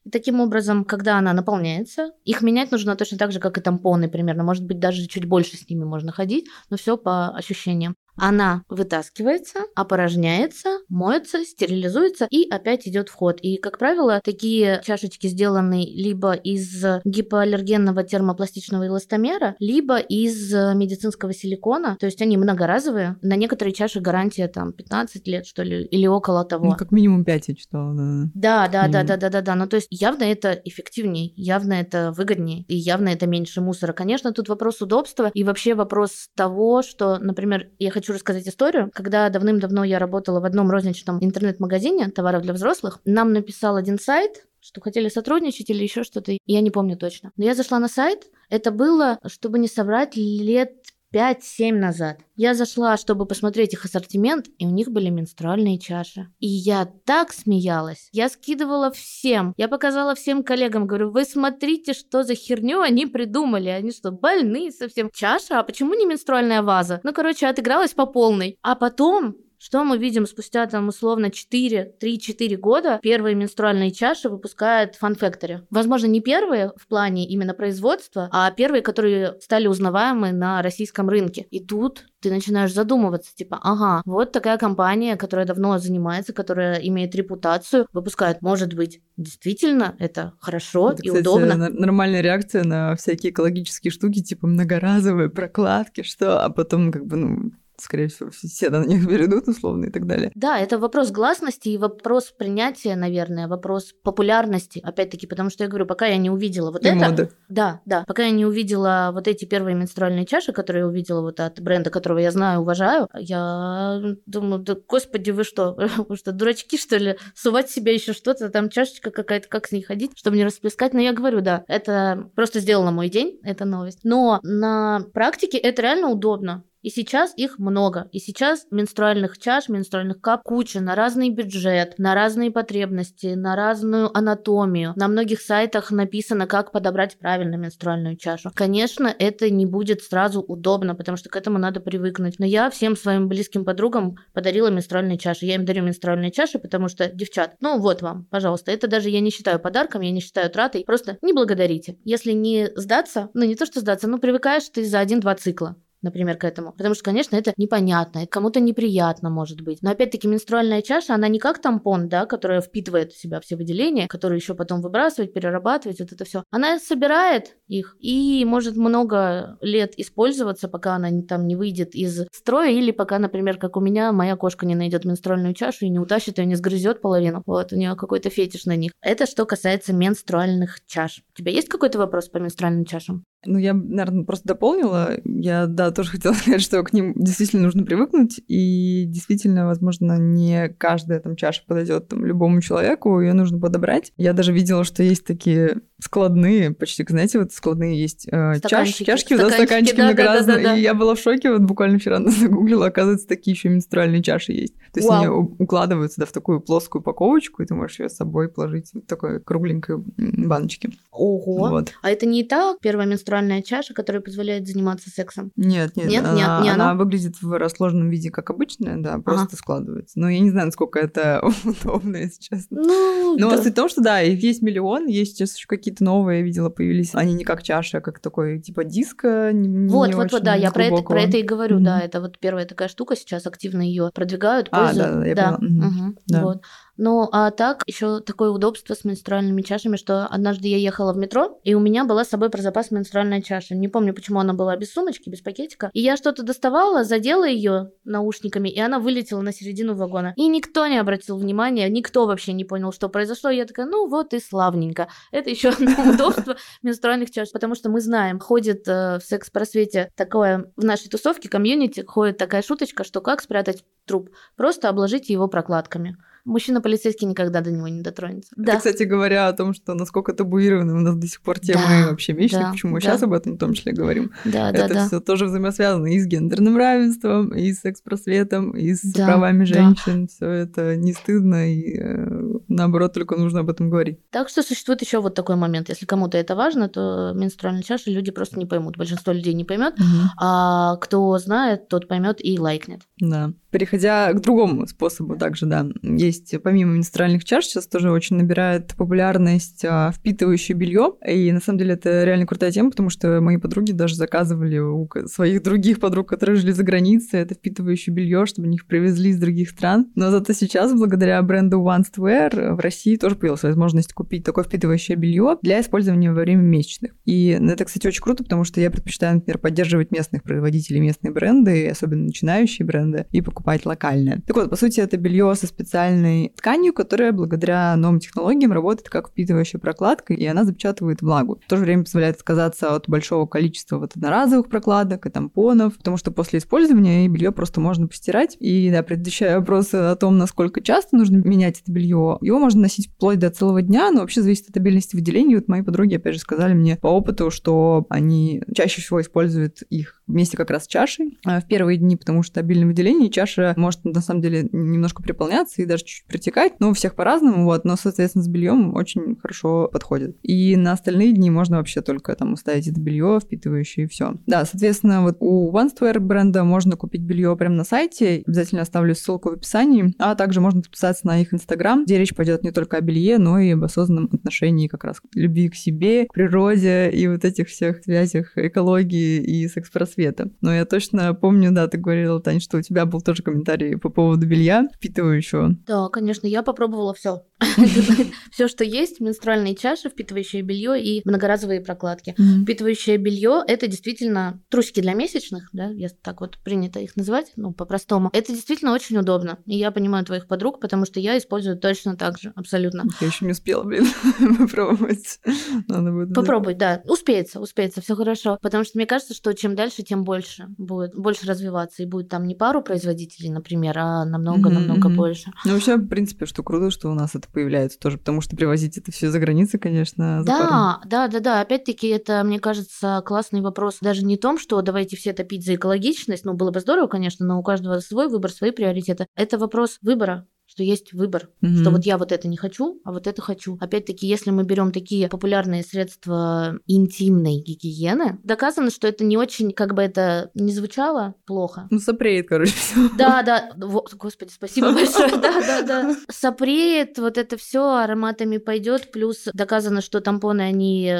И таким образом, когда она наполняется, их менять нужно точно так же, как и тампоны примерно. Может быть, даже чуть больше с ними можно ходить, но все по ощущениям. Она вытаскивается, опорожняется, моется, стерилизуется и опять идет в ход. И, как правило, такие чашечки сделаны либо из гипоаллергенного термопластичного эластомера, либо из медицинского силикона. То есть они многоразовые. На некоторые чаши гарантия там 15 лет, что ли, или около того. Ну, как минимум 5 я читала, да. Да, да, да, да, да, да, да. Ну, то есть явно это эффективнее, явно это выгоднее, и явно это меньше мусора. Конечно, тут вопрос удобства и вообще вопрос того, что, например, я хочу рассказать историю, когда давным-давно я работала в одном розничном интернет-магазине товаров для взрослых, нам написал один сайт, что хотели сотрудничать или еще что-то, я не помню точно. Но я зашла на сайт, это было, чтобы не соврать, лет 5-7 назад. Я зашла, чтобы посмотреть их ассортимент, и у них были менструальные чаши. И я так смеялась. Я скидывала всем. Я показала всем коллегам, говорю, вы смотрите, что за херню они придумали. Они что, больные совсем? Чаша? А почему не менструальная ваза? Ну, короче, отыгралась по полной. А потом что мы видим спустя там условно 4, 3-4 года? Первые менструальные чаши выпускает Fun Factory. Возможно, не первые в плане именно производства, а первые, которые стали узнаваемы на российском рынке. И тут ты начинаешь задумываться, типа, ага, вот такая компания, которая давно занимается, которая имеет репутацию, выпускает, может быть, действительно это хорошо это, и кстати, удобно. Нормальная реакция на всякие экологические штуки, типа многоразовые прокладки, что, а потом как бы, ну, скорее всего, все на них перейдут условно и так далее. Да, это вопрос гласности и вопрос принятия, наверное, вопрос популярности, опять-таки, потому что я говорю, пока я не увидела вот и это... моды. Да, да, пока я не увидела вот эти первые менструальные чаши, которые я увидела вот от бренда, которого я знаю, уважаю, я думаю, да господи, вы что, вы что, дурачки, что ли, сувать себе еще что-то, там чашечка какая-то, как с ней ходить, чтобы не расплескать, но я говорю, да, это просто сделало мой день, эта новость. Но на практике это реально удобно. И сейчас их много. И сейчас менструальных чаш, менструальных кап куча на разный бюджет, на разные потребности, на разную анатомию. На многих сайтах написано, как подобрать правильно менструальную чашу. Конечно, это не будет сразу удобно, потому что к этому надо привыкнуть. Но я всем своим близким подругам подарила менструальные чаши. Я им дарю менструальные чаши, потому что, девчат, ну вот вам, пожалуйста. Это даже я не считаю подарком, я не считаю тратой. Просто не благодарите. Если не сдаться, ну не то, что сдаться, ну привыкаешь ты за один-два цикла например, к этому. Потому что, конечно, это непонятно, это кому-то неприятно может быть. Но опять-таки менструальная чаша, она не как тампон, да, которая впитывает в себя все выделения, которые еще потом выбрасывать, перерабатывать, вот это все. Она собирает их и может много лет использоваться, пока она там не выйдет из строя или пока, например, как у меня, моя кошка не найдет менструальную чашу и не утащит ее, не сгрызет половину. Вот, у нее какой-то фетиш на них. Это что касается менструальных чаш. У тебя есть какой-то вопрос по менструальным чашам? Ну, я, наверное, просто дополнила. Я, да, тоже хотела сказать, что к ним действительно нужно привыкнуть, и действительно, возможно, не каждая там чаша подойдет там любому человеку, ее нужно подобрать. Я даже видела, что есть такие складные, почти, знаете, вот складные есть э, чаш, чашки, да, стаканчики да, да, да, да, и я была в шоке, вот буквально вчера загуглила, оказывается, такие еще менструальные чаши есть. То есть Вау. они укладываются да, в такую плоскую упаковочку, и ты можешь ее с собой положить в такой кругленькой баночке. Ого. Вот. А это не та первая менструальная чаша, которая позволяет заниматься сексом? Нет, нет. Нет, она, нет, не она. она выглядит в расложенном виде, как обычная, да, просто ага. складывается. Но я не знаю, насколько это удобно, если честно. Ну, Но да. суть в том, что да, их есть миллион, есть сейчас еще какие-то новые, я видела, появились. Они не как чаша, а как такой типа диско. Не, вот, не вот, вот, да, я про это, про это и говорю, mm-hmm. да, это вот первая такая штука, сейчас активно ее продвигают, пользуют. А, да, я да. поняла. Угу. Да. Вот. Ну, а так, еще такое удобство с менструальными чашами, что однажды я ехала в метро, и у меня была с собой про запас менструальная чаша. Не помню, почему она была без сумочки, без пакетика. И я что-то доставала, задела ее наушниками, и она вылетела на середину вагона. И никто не обратил внимания, никто вообще не понял, что произошло. Я такая, ну вот и славненько. Это еще одно удобство менструальных чаш, потому что мы знаем, ходит э, в секс-просвете такое, в нашей тусовке, комьюнити, ходит такая шуточка, что как спрятать труп? Просто обложите его прокладками мужчина полицейский никогда до него не дотронется. Это, да. кстати, говоря о том, что насколько табуированы у нас до сих пор темы да, вообще месячных, да, почему мы да. сейчас об этом в том числе говорим. Да, да, Это да. все тоже взаимосвязано и с гендерным равенством, и с секс-просветом, и с да, правами женщин. Да. Все это не стыдно, и э, наоборот, только нужно об этом говорить. Так что существует еще вот такой момент. Если кому-то это важно, то менструальные чаши люди просто не поймут. Большинство людей не поймет, угу. а кто знает, тот поймет и лайкнет. Да. Переходя к другому способу, также, да, есть помимо менструальных чаш, сейчас тоже очень набирает популярность а, впитывающее белье. И на самом деле это реально крутая тема, потому что мои подруги даже заказывали у своих других подруг, которые жили за границей, это впитывающее белье, чтобы них привезли из других стран. Но зато сейчас, благодаря бренду One Wear, в России тоже появилась возможность купить такое впитывающее белье для использования во время месячных. И это, кстати, очень круто, потому что я предпочитаю, например, поддерживать местных производителей, местные бренды, особенно начинающие бренды, и покупать локальное. Так вот, по сути, это белье со специальной тканью, которая благодаря новым технологиям работает как впитывающая прокладка, и она запечатывает влагу. В то же время позволяет отказаться от большого количества вот одноразовых прокладок и тампонов, потому что после использования белье просто можно постирать. И да, предыдущий вопрос о том, насколько часто нужно менять это белье, его можно носить вплоть до целого дня, но вообще зависит от обильности выделений. Вот мои подруги, опять же, сказали мне по опыту, что они чаще всего используют их вместе как раз с чашей а в первые дни, потому что обильное выделение, чаша может на самом деле немножко приполняться и даже чуть-чуть притекать, но у всех по-разному, вот, но, соответственно, с бельем очень хорошо подходит. И на остальные дни можно вообще только там оставить это белье, впитывающее и все. Да, соответственно, вот у OneStwear бренда можно купить белье прямо на сайте, обязательно оставлю ссылку в описании, а также можно подписаться на их инстаграм, где речь пойдет не только о белье, но и об осознанном отношении как раз к любви к себе, к природе и вот этих всех связях экологии и секс-просвета. Но я точно помню, да, ты говорила, Тань, что у тебя был тоже комментарий по поводу белья впитывающего. Да, конечно, я попробовала все. Все, что есть, менструальные чаши, впитывающее белье и многоразовые прокладки. Впитывающее белье это действительно трусики для месячных, да, я так вот принято их называть, ну, по-простому. Это действительно очень удобно. И я понимаю твоих подруг, потому что я использую точно так же, абсолютно. Я еще не успела, блин, попробовать. Надо будет. Попробуй, да. Успеется, успеется, все хорошо. Потому что мне кажется, что чем дальше, тем больше будет, больше развиваться. И будет там не пару производителей, например, а намного-намного больше. Ну, вообще, в принципе, что круто, что у нас это появляется тоже, потому что привозить это все за границей, конечно, Да, да, да, да. Опять-таки, это, мне кажется, классный вопрос. Даже не в том, что давайте все топить за экологичность, ну, было бы здорово, конечно, но у каждого свой выбор, свои приоритеты. Это вопрос выбора что есть выбор, mm-hmm. что вот я вот это не хочу, а вот это хочу. Опять-таки, если мы берем такие популярные средства интимной гигиены, доказано, что это не очень, как бы это не звучало, плохо. Ну, сопреет, короче, Да, да, вот, господи, спасибо большое, да, да, да. Сопреет, вот это все ароматами пойдет, плюс доказано, что тампоны, они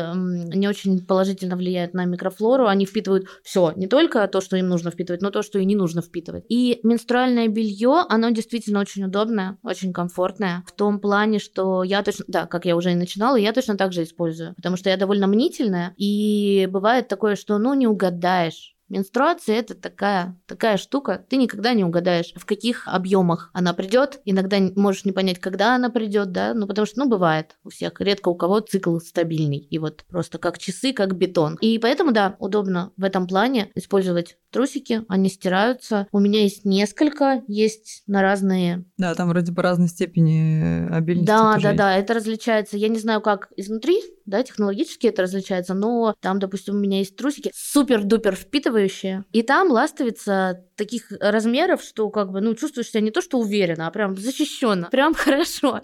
не очень положительно влияют на микрофлору, они впитывают все, не только то, что им нужно впитывать, но то, что и не нужно впитывать. И менструальное белье, оно действительно очень удобное, очень комфортная. В том плане, что я точно, да, как я уже и начинала, я точно так же использую. Потому что я довольно мнительная, и бывает такое, что, ну, не угадаешь Менструация это такая, такая штука, ты никогда не угадаешь, в каких объемах она придет. Иногда можешь не понять, когда она придет, да, ну потому что, ну, бывает у всех, редко у кого цикл стабильный, и вот просто как часы, как бетон. И поэтому, да, удобно в этом плане использовать трусики, они стираются. У меня есть несколько, есть на разные... Да, там вроде по разной степени обильности. Да, да, да, это различается. Я не знаю, как изнутри, да, технологически это различается, но там, допустим, у меня есть трусики супер-дупер впитывающие, и там ластовица таких размеров, что как бы, ну, чувствуешь себя не то, что уверенно, а прям защищенно, прям хорошо.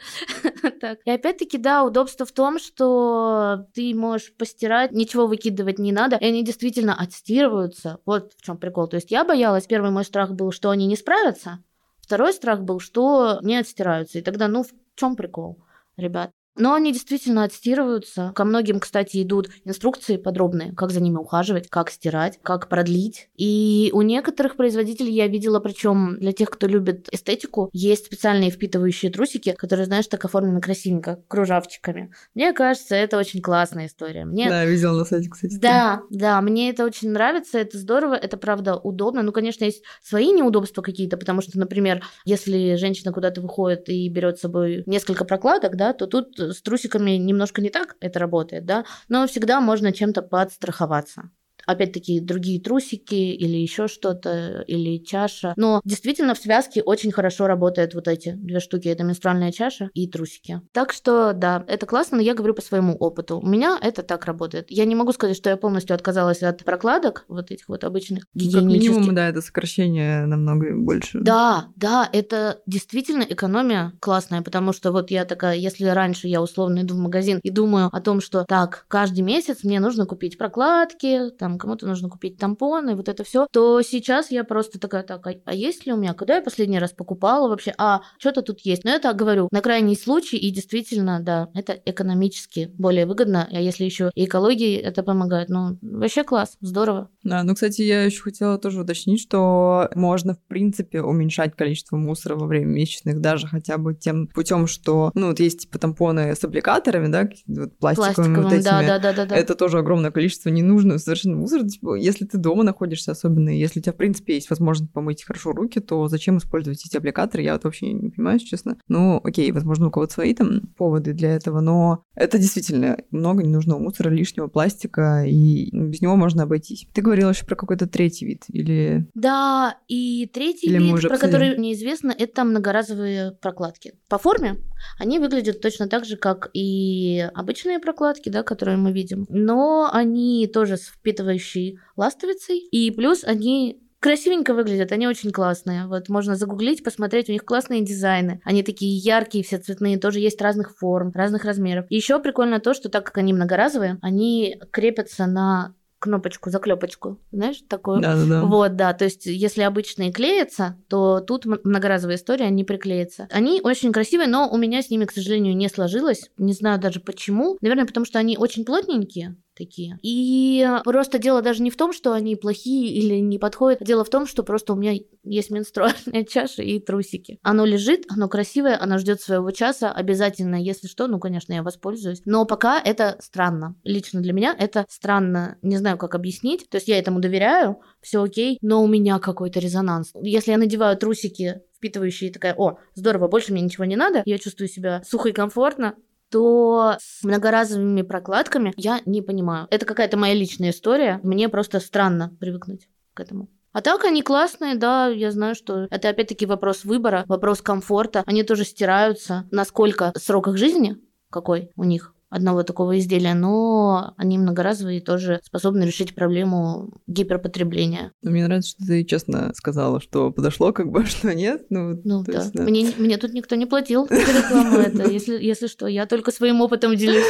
И опять-таки, да, удобство в том, что ты можешь постирать, ничего выкидывать не надо, и они действительно отстирываются. Вот в чем прикол. То есть я боялась, первый мой страх был, что они не справятся, второй страх был, что не отстираются. И тогда, ну, в чем прикол, ребят? Но они действительно отстирываются. Ко многим, кстати, идут инструкции подробные, как за ними ухаживать, как стирать, как продлить. И у некоторых производителей я видела, причем для тех, кто любит эстетику, есть специальные впитывающие трусики, которые, знаешь, так оформлены красивенько, кружавчиками. Мне кажется, это очень классная история. Мне... Да, видела на сайте, кстати. Да, да, мне это очень нравится, это здорово, это правда удобно. Ну, конечно, есть свои неудобства какие-то, потому что, например, если женщина куда-то выходит и берет с собой несколько прокладок, да, то тут с трусиками немножко не так это работает, да, но всегда можно чем-то подстраховаться опять-таки другие трусики или еще что-то, или чаша. Но действительно в связке очень хорошо работают вот эти две штуки. Это менструальная чаша и трусики. Так что да, это классно, но я говорю по своему опыту. У меня это так работает. Я не могу сказать, что я полностью отказалась от прокладок, вот этих вот обычных гигиенических. Как минимум, да, это сокращение намного больше. Да, да, это действительно экономия классная, потому что вот я такая, если раньше я условно иду в магазин и думаю о том, что так, каждый месяц мне нужно купить прокладки, там там кому-то нужно купить тампоны, вот это все, то сейчас я просто такая, так, а, а есть ли у меня, когда я последний раз покупала вообще, а что-то тут есть. Но это, говорю, на крайний случай, и действительно, да, это экономически более выгодно, а если еще и экологии это помогает, ну, вообще класс, здорово. Да, ну, кстати, я еще хотела тоже уточнить, что можно, в принципе, уменьшать количество мусора во время месячных даже хотя бы тем путем, что, ну, вот есть типа тампоны с аппликаторами, да, вот пластиковыми, пластиковыми вот этими. Да, да, да, да, да. Это тоже огромное количество ненужного совершенно мусор, типа, если ты дома находишься особенно, если у тебя, в принципе, есть возможность помыть хорошо руки, то зачем использовать эти аппликаторы, я вот вообще не понимаю, честно. Ну, окей, возможно, у кого-то свои там поводы для этого, но это действительно много ненужного мусора, лишнего пластика, и без него можно обойтись. Ты говорила еще про какой-то третий вид, или... Да, и третий или вид, про который неизвестно, это многоразовые прокладки. По форме они выглядят точно так же, как и обычные прокладки, да, которые мы видим, но они тоже с впитывающей ластовицей, и плюс они красивенько выглядят, они очень классные. Вот можно загуглить, посмотреть, у них классные дизайны. Они такие яркие, все цветные, тоже есть разных форм, разных размеров. Еще прикольно то, что так как они многоразовые, они крепятся на кнопочку, заклепочку, знаешь, такую. Да, да, да. Вот, да. То есть, если обычные клеятся, то тут многоразовая история, они приклеятся. Они очень красивые, но у меня с ними, к сожалению, не сложилось. Не знаю даже почему. Наверное, потому что они очень плотненькие такие. И просто дело даже не в том, что они плохие или не подходят. Дело в том, что просто у меня есть менструальная чаша и трусики. Оно лежит, оно красивое, оно ждет своего часа. Обязательно, если что, ну, конечно, я воспользуюсь. Но пока это странно. Лично для меня это странно. Не знаю, как объяснить. То есть я этому доверяю, все окей, но у меня какой-то резонанс. Если я надеваю трусики впитывающие, такая, о, здорово, больше мне ничего не надо, я чувствую себя сухо и комфортно, то с многоразовыми прокладками я не понимаю. Это какая-то моя личная история. Мне просто странно привыкнуть к этому. А так они классные, да, я знаю, что это опять-таки вопрос выбора, вопрос комфорта. Они тоже стираются. Насколько срок их жизни, какой у них, одного такого изделия, но они многоразовые и тоже способны решить проблему гиперпотребления. Но мне нравится, что ты честно сказала, что подошло, как бы, что нет. Ну, ну да. Есть, да. Мне, мне тут никто не платил за рекламу это, если, если что. Я только своим опытом делюсь.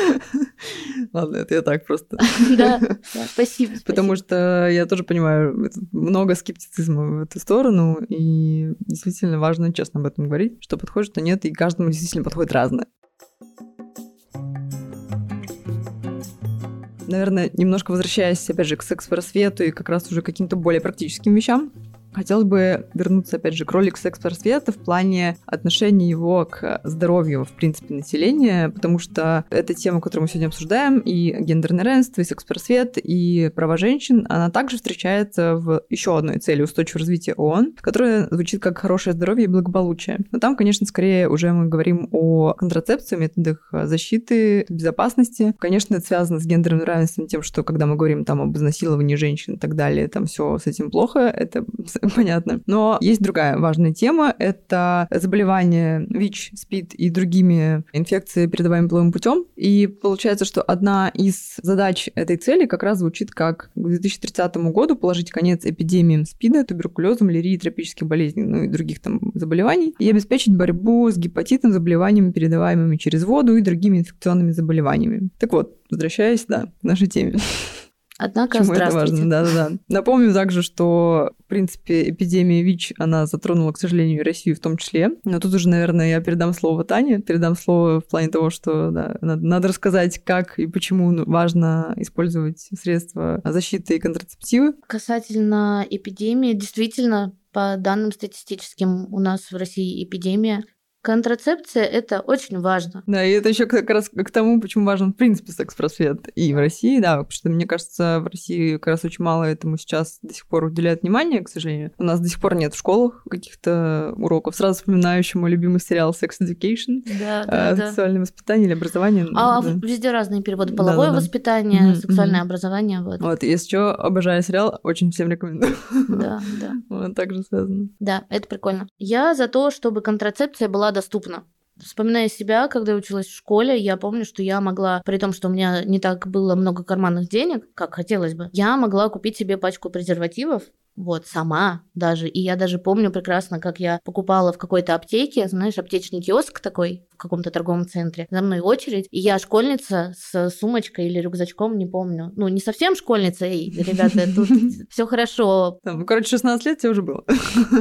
Ладно, это я так просто. Да, спасибо. Потому что я тоже понимаю, много скептицизма в эту сторону, и действительно важно честно об этом говорить, что подходит, что нет, и каждому действительно подходит разное. Наверное, немножко возвращаясь, опять же, к секс-просвету и как раз уже каким-то более практическим вещам, Хотелось бы вернуться, опять же, к роли секс-просвета в плане отношения его к здоровью, в принципе, населения, потому что эта тема, которую мы сегодня обсуждаем, и гендерное равенство, и секс-просвет, и права женщин, она также встречается в еще одной цели устойчивого развития ООН, которая звучит как хорошее здоровье и благополучие. Но там, конечно, скорее уже мы говорим о контрацепции, методах защиты, безопасности. Конечно, это связано с гендерным равенством, тем, что когда мы говорим там об изнасиловании женщин и так далее, там все с этим плохо, это понятно. Но есть другая важная тема, это заболевания ВИЧ, СПИД и другими инфекциями, передаваемыми половым путем. И получается, что одна из задач этой цели как раз звучит как к 2030 году положить конец эпидемиям СПИДа, туберкулеза, малярии, тропических болезней, ну и других там заболеваний, и обеспечить борьбу с гепатитом, заболеваниями, передаваемыми через воду и другими инфекционными заболеваниями. Так вот, возвращаясь, да, к нашей теме. Однако, Почему это важно? Да-да-да. Напомню также, что, в принципе, эпидемия ВИЧ, она затронула, к сожалению, и Россию в том числе. Но тут уже, наверное, я передам слово Тане, передам слово в плане того, что да, надо, надо рассказать, как и почему важно использовать средства защиты и контрацептивы. Касательно эпидемии, действительно, по данным статистическим, у нас в России эпидемия. Контрацепция – это очень важно. Да, и это еще как раз к тому, почему важен, в принципе, секс-просвет и в России, да, потому что, мне кажется, в России как раз очень мало этому сейчас до сих пор уделяют внимание, к сожалению. У нас до сих пор нет в школах каких-то уроков. Сразу вспоминаю еще мой любимый сериал Sex Education, Да, да, э, да. сексуальное воспитание или образование. А да. везде разные переводы. Половое Да-да-да. воспитание, Мгм, сексуальное мгм. образование. Вот. Вот, если что, обожаю сериал, очень всем рекомендую. Да, да. Вот, также связано. Да, это прикольно. Я за то, чтобы контрацепция была доступна. Вспоминая себя, когда я училась в школе, я помню, что я могла, при том, что у меня не так было много карманных денег, как хотелось бы, я могла купить себе пачку презервативов, вот, сама даже. И я даже помню прекрасно, как я покупала в какой-то аптеке, знаешь, аптечный киоск такой в каком-то торговом центре. За мной очередь, и я школьница с сумочкой или рюкзачком, не помню. Ну, не совсем школьница, эй, ребята, тут все хорошо, короче, 16 лет тебе уже было.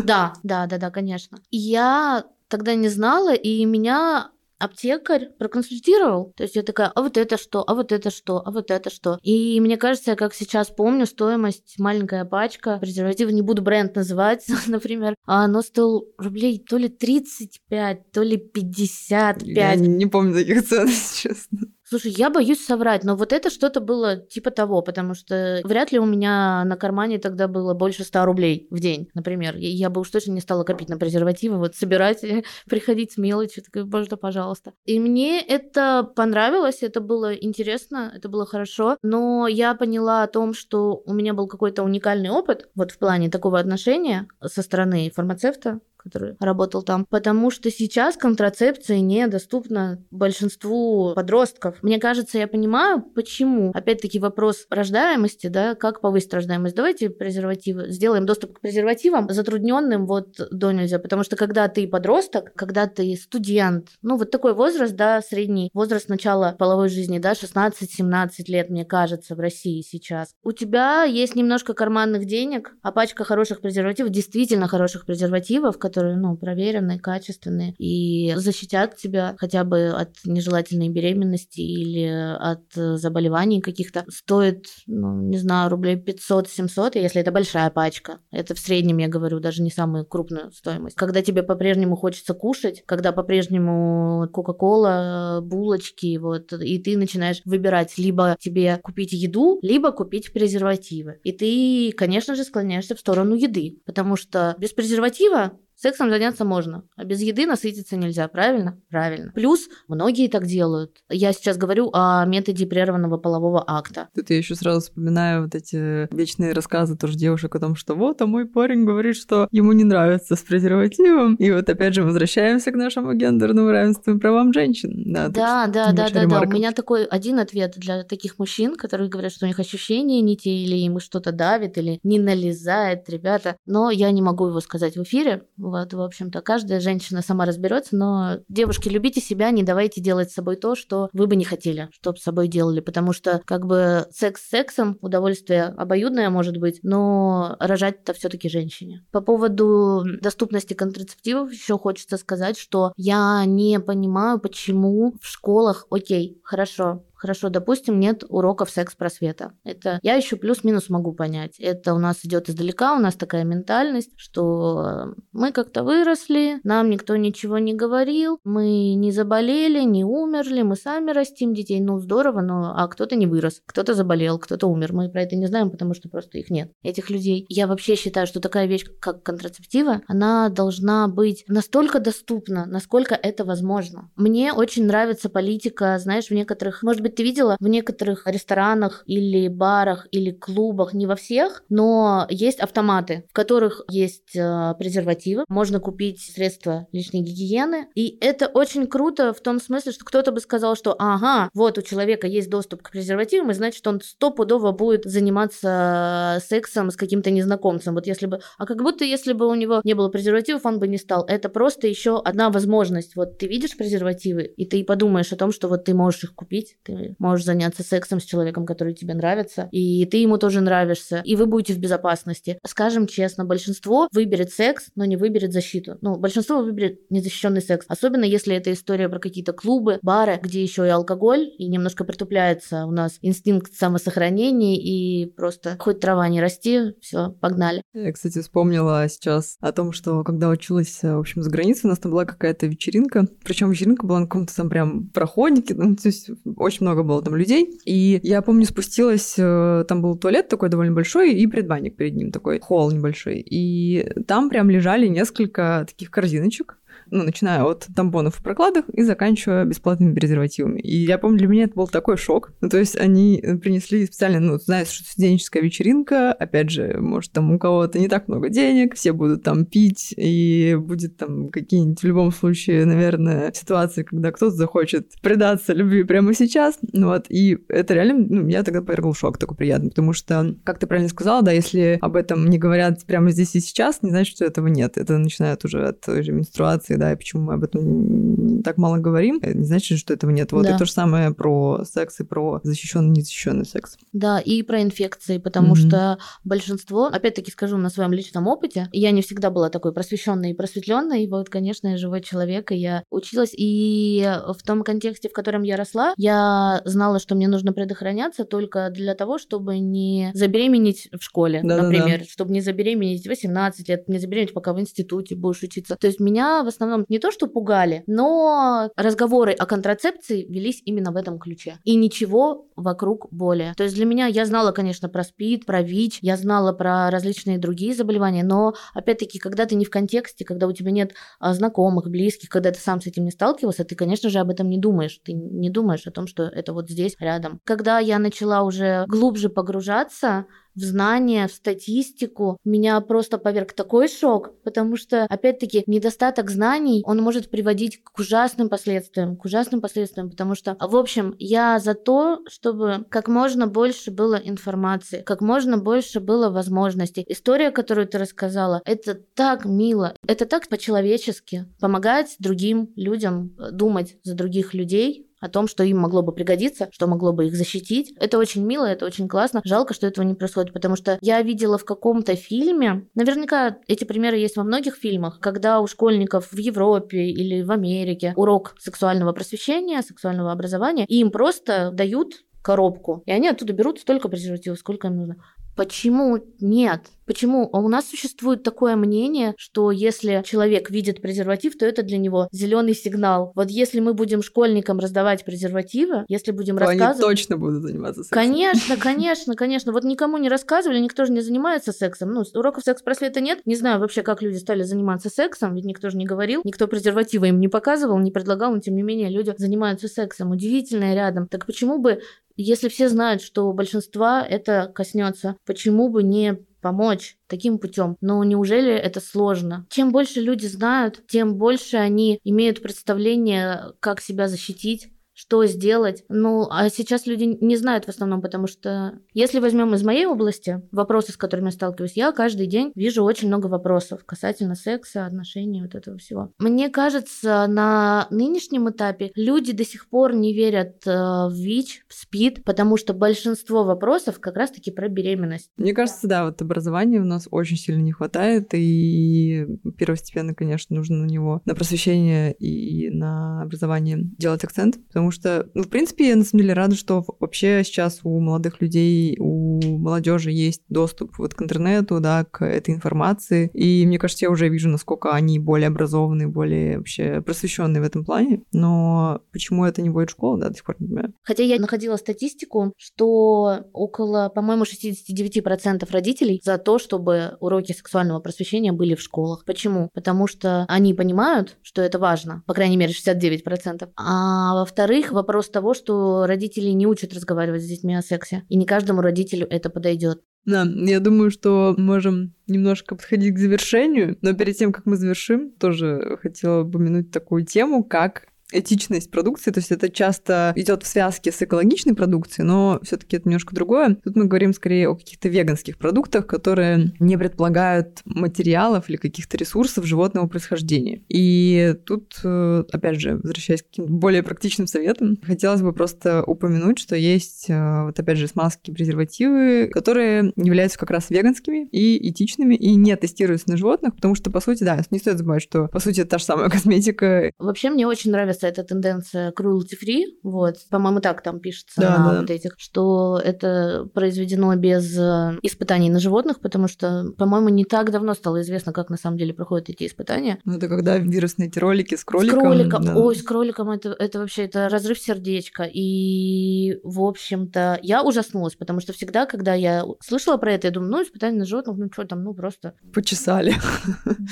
да, да, да, да, конечно. Я тогда не знала, и меня аптекарь проконсультировал. То есть я такая, а вот это что, а вот это что, а вот это что. И мне кажется, я как сейчас помню, стоимость маленькая пачка презерватива, не буду бренд называть, например, а оно стоило рублей то ли 35, то ли 55. Я не, помню таких цен, честно. Слушай, я боюсь соврать, но вот это что-то было типа того, потому что вряд ли у меня на кармане тогда было больше 100 рублей в день, например. Я бы уж точно не стала копить на презервативы, вот собирать, приходить с мелочью, такая, боже, да, пожалуйста. И мне это понравилось, это было интересно, это было хорошо, но я поняла о том, что у меня был какой-то уникальный опыт вот в плане такого отношения со стороны фармацевта, который работал там, потому что сейчас контрацепция недоступна большинству подростков. Мне кажется, я понимаю, почему. Опять-таки вопрос рождаемости, да, как повысить рождаемость. Давайте презервативы, сделаем доступ к презервативам затрудненным вот до нельзя, потому что когда ты подросток, когда ты студент, ну вот такой возраст, да, средний возраст начала половой жизни, да, 16-17 лет, мне кажется, в России сейчас. У тебя есть немножко карманных денег, а пачка хороших презервативов, действительно хороших презервативов, которые, ну, проверенные, качественные, и защитят тебя хотя бы от нежелательной беременности или от э, заболеваний каких-то, стоит, ну, не знаю, рублей 500-700, если это большая пачка. Это в среднем, я говорю, даже не самую крупную стоимость. Когда тебе по-прежнему хочется кушать, когда по-прежнему Кока-Кола, булочки, вот, и ты начинаешь выбирать либо тебе купить еду, либо купить презервативы. И ты, конечно же, склоняешься в сторону еды, потому что без презерватива Сексом заняться можно, а без еды насытиться нельзя, правильно? Правильно. Плюс многие так делают. Я сейчас говорю о методе прерванного полового акта. Тут я еще сразу вспоминаю вот эти вечные рассказы тоже девушек о том, что вот, а мой парень говорит, что ему не нравится с презервативом. И вот опять же возвращаемся к нашему гендерному равенству и правам женщин. Да, Да, да, да, да, да. У меня такой один ответ для таких мужчин, которые говорят, что у них ощущения не те, или им что-то давит, или не налезает, ребята. Но я не могу его сказать в эфире. Вот, в общем-то, каждая женщина сама разберется, но девушки, любите себя, не давайте делать с собой то, что вы бы не хотели, чтобы с собой делали, потому что как бы секс сексом, удовольствие обоюдное может быть, но рожать-то все-таки женщине. По поводу доступности контрацептивов еще хочется сказать, что я не понимаю, почему в школах, окей, хорошо, Хорошо, допустим, нет уроков секс-просвета. Это я еще плюс-минус могу понять. Это у нас идет издалека, у нас такая ментальность, что мы как-то выросли, нам никто ничего не говорил, мы не заболели, не умерли, мы сами растим детей. Ну, здорово, но а кто-то не вырос, кто-то заболел, кто-то умер. Мы про это не знаем, потому что просто их нет. Этих людей. Я вообще считаю, что такая вещь, как контрацептива, она должна быть настолько доступна, насколько это возможно. Мне очень нравится политика, знаешь, в некоторых, может быть, ты видела, в некоторых ресторанах или барах или клубах, не во всех, но есть автоматы, в которых есть э, презервативы, можно купить средства личной гигиены, и это очень круто в том смысле, что кто-то бы сказал, что ага, вот у человека есть доступ к презервативам, и значит, он стопудово будет заниматься сексом с каким-то незнакомцем. Вот если бы, а как будто если бы у него не было презервативов, он бы не стал. Это просто еще одна возможность. Вот ты видишь презервативы, и ты подумаешь о том, что вот ты можешь их купить, ты можешь заняться сексом с человеком, который тебе нравится, и ты ему тоже нравишься, и вы будете в безопасности. Скажем честно, большинство выберет секс, но не выберет защиту. Ну, большинство выберет незащищенный секс. Особенно если это история про какие-то клубы, бары, где еще и алкоголь, и немножко притупляется у нас инстинкт самосохранения, и просто хоть трава не расти, все, погнали. Я, кстати, вспомнила сейчас о том, что когда училась, в общем, за границей, у нас там была какая-то вечеринка, причем вечеринка была на каком-то там прям проходнике, ну, то есть очень много было там людей, и я помню, спустилась, э, там был туалет такой довольно большой, и предбанник перед ним такой, холл небольшой, и там прям лежали несколько таких корзиночек, ну, начиная от тампонов и прокладок и заканчивая бесплатными презервативами. И я помню, для меня это был такой шок. Ну, то есть они э, принесли специально, ну, знаешь, что студенческая вечеринка, опять же, может, там у кого-то не так много денег, все будут там пить, и будет там какие-нибудь в любом случае, наверное, ситуации, когда кто-то захочет предаться любви прямо сейчас. Ну, вот, и это реально, ну, меня тогда повергл шок такой приятный, потому что, как ты правильно сказала, да, если об этом не говорят прямо здесь и сейчас, не значит, что этого нет. Это начинает уже от той же менструации, да, и почему мы об этом так мало говорим, э, не значит, что этого нет. Вот да. и то же самое про секс и про защищенный незащищенный секс. Да, и про инфекции, потому mm-hmm. что большинство, опять-таки скажу на своем личном опыте, я не всегда была такой просвещенной и просветленной, вот, конечно, я живой человек, и я училась, и в том контексте, в котором я росла, я знала, что мне нужно предохраняться только для того, чтобы не забеременеть в школе, да, например, да, да. чтобы не забеременеть в 18 лет, не забеременеть, пока в институте будешь учиться. То есть меня в основном основном не то, что пугали, но разговоры о контрацепции велись именно в этом ключе. И ничего вокруг более. То есть для меня я знала, конечно, про СПИД, про ВИЧ, я знала про различные другие заболевания, но опять-таки, когда ты не в контексте, когда у тебя нет а, знакомых, близких, когда ты сам с этим не сталкивался, ты, конечно же, об этом не думаешь. Ты не думаешь о том, что это вот здесь, рядом. Когда я начала уже глубже погружаться, в знания, в статистику, меня просто поверг такой шок, потому что, опять-таки, недостаток знаний, он может приводить к ужасным последствиям, к ужасным последствиям, потому что, в общем, я за то, чтобы как можно больше было информации, как можно больше было возможностей. История, которую ты рассказала, это так мило, это так по-человечески помогать другим людям думать за других людей, о том, что им могло бы пригодиться, что могло бы их защитить. Это очень мило, это очень классно. Жалко, что этого не происходит, потому что я видела в каком-то фильме, наверняка эти примеры есть во многих фильмах, когда у школьников в Европе или в Америке урок сексуального просвещения, сексуального образования, и им просто дают коробку, и они оттуда берут столько презервативов, сколько им нужно. Почему нет? Почему? А у нас существует такое мнение, что если человек видит презерватив, то это для него зеленый сигнал. Вот если мы будем школьникам раздавать презервативы, если будем то рассказывать... Они точно будут заниматься сексом. Конечно, конечно, конечно. Вот никому не рассказывали, никто же не занимается сексом. Ну, уроков секс-просвета нет. Не знаю вообще, как люди стали заниматься сексом, ведь никто же не говорил, никто презервативы им не показывал, не предлагал, но тем не менее люди занимаются сексом. Удивительное рядом. Так почему бы если все знают, что большинства это коснется, почему бы не помочь таким путем. Но неужели это сложно? Чем больше люди знают, тем больше они имеют представление, как себя защитить, что сделать. Ну, а сейчас люди не знают в основном, потому что если возьмем из моей области вопросы, с которыми я сталкиваюсь, я каждый день вижу очень много вопросов касательно секса, отношений, вот этого всего. Мне кажется, на нынешнем этапе люди до сих пор не верят э, в ВИЧ, в СПИД, потому что большинство вопросов как раз-таки про беременность. Мне кажется, да, вот образования у нас очень сильно не хватает, и первостепенно, конечно, нужно на него, на просвещение и на образование делать акцент, потому потому что, ну, в принципе, я на самом деле рада, что вообще сейчас у молодых людей, у молодежи есть доступ вот к интернету, да, к этой информации. И мне кажется, я уже вижу, насколько они более образованные, более вообще просвещенные в этом плане. Но почему это не будет школа, да, до сих пор не понимаю. Хотя я находила статистику, что около, по-моему, 69% родителей за то, чтобы уроки сексуального просвещения были в школах. Почему? Потому что они понимают, что это важно, по крайней мере, 69%. А во-вторых, вопрос того, что родители не учат разговаривать с детьми о сексе, и не каждому родителю это подойдет. Да, я думаю, что можем немножко подходить к завершению, но перед тем, как мы завершим, тоже хотела бы упомянуть такую тему, как этичность продукции, то есть это часто идет в связке с экологичной продукцией, но все-таки это немножко другое. Тут мы говорим скорее о каких-то веганских продуктах, которые не предполагают материалов или каких-то ресурсов животного происхождения. И тут, э, опять же, возвращаясь к каким-то более практичным советам, хотелось бы просто упомянуть, что есть, э, вот опять же, смазки, презервативы, которые являются как раз веганскими и этичными, и не тестируются на животных, потому что, по сути, да, не стоит забывать, что, по сути, это та же самая косметика. Вообще, мне очень нравится нравится эта тенденция cruelty free, вот, по-моему, так там пишется да, на да. вот этих, что это произведено без э, испытаний на животных, потому что, по-моему, не так давно стало известно, как на самом деле проходят эти испытания. Ну, это когда вирусные эти ролики с кроликом. С кроликом, да. ой, с кроликом это, это вообще, это разрыв сердечка. И, в общем-то, я ужаснулась, потому что всегда, когда я слышала про это, я думаю, ну, испытания на животных, ну, что там, ну, просто... Почесали.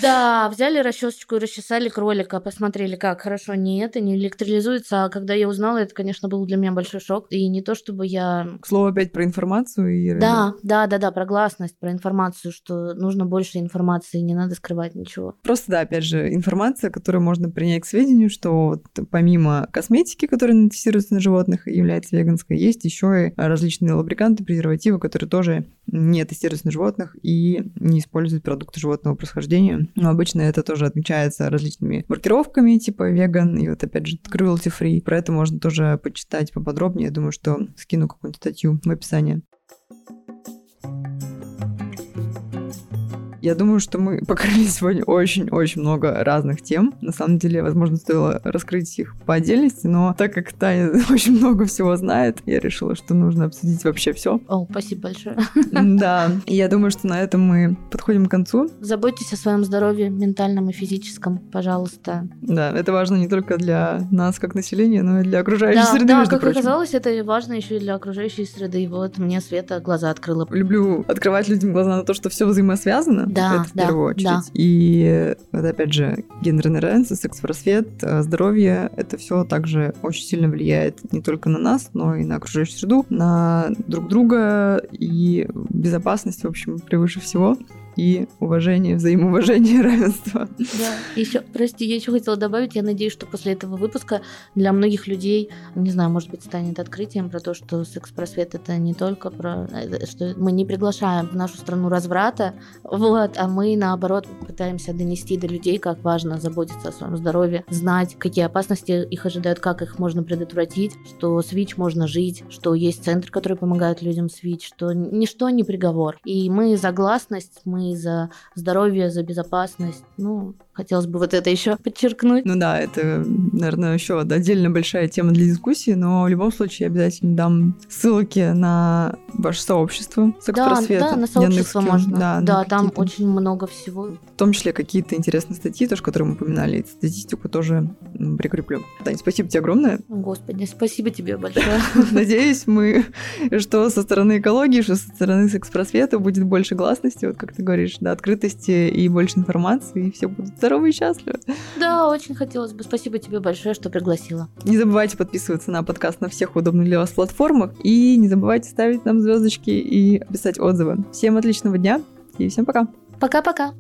Да, взяли расчесочку и расчесали кролика, посмотрели, как хорошо, не электролизуется. А когда я узнала, это, конечно, был для меня большой шок. И не то, чтобы я... К слову, опять про информацию. И... Да, да, да, да, про гласность, про информацию, что нужно больше информации, не надо скрывать ничего. Просто, да, опять же, информация, которую можно принять к сведению, что вот помимо косметики, которая тестируется на животных и является веганской, есть еще и различные лубриканты, презервативы, которые тоже не тестируются на животных и не используют продукты животного происхождения. Но обычно это тоже отмечается различными маркировками, типа веган, и вот опять же cruelty free. Про это можно тоже почитать поподробнее. Я думаю, что скину какую-нибудь статью в описании. Я думаю, что мы покрыли сегодня очень-очень много разных тем. На самом деле, возможно, стоило раскрыть их по отдельности, но так как Таня очень много всего знает, я решила, что нужно обсудить вообще все. О, спасибо большое. Да, я думаю, что на этом мы подходим к концу. Заботьтесь о своем здоровье ментальном и физическом, пожалуйста. Да, это важно не только для нас как населения, но и для окружающей да, среды, да, между как прочим. оказалось, это важно еще и для окружающей среды. И вот мне Света глаза открыла. Люблю открывать людям глаза на то, что все взаимосвязано. Да, это в да, первую очередь. да. И вот опять же, гендерное равенство, секс-просвет, э, здоровье, это все также очень сильно влияет не только на нас, но и на окружающую среду, на друг друга и безопасность, в общем, превыше всего и уважение, взаимоуважение, равенство. Да. Еще, прости, я еще хотела добавить, я надеюсь, что после этого выпуска для многих людей, не знаю, может быть, станет открытием про то, что секс-просвет это не только про, э, что мы не приглашаем в нашу страну разврата, вот, а мы наоборот пытаемся донести до людей, как важно заботиться о своем здоровье, знать, какие опасности их ожидают, как их можно предотвратить, что с ВИЧ можно жить, что есть центр, который помогает людям с ВИЧ, что ничто не приговор. И мы за гласность, мы за здоровье, за безопасность. Ну, хотелось бы вот это еще подчеркнуть. Ну да, это, наверное, еще отдельно большая тема для дискуссии, но в любом случае я обязательно дам ссылки на ваше сообщество секс-просвета. Да, да, на сообщество Яндекс.Кью. можно. Да, Да, там очень много всего. В том числе какие-то интересные статьи, тоже, которые мы упоминали, статистику тоже прикреплю. Тань, спасибо тебе огромное. Господи, спасибо тебе большое. Надеюсь, мы, что со стороны экологии, что со стороны секс-просвета будет больше гласности, вот как ты говоришь, да, открытости и больше информации, и все будут здоровы и счастливы. Да, очень хотелось бы. Спасибо тебе большое, что пригласила. Не забывайте подписываться на подкаст на всех удобных для вас платформах, и не забывайте ставить нам звездочки и писать отзывы. Всем отличного дня, и всем пока! Пока-пока.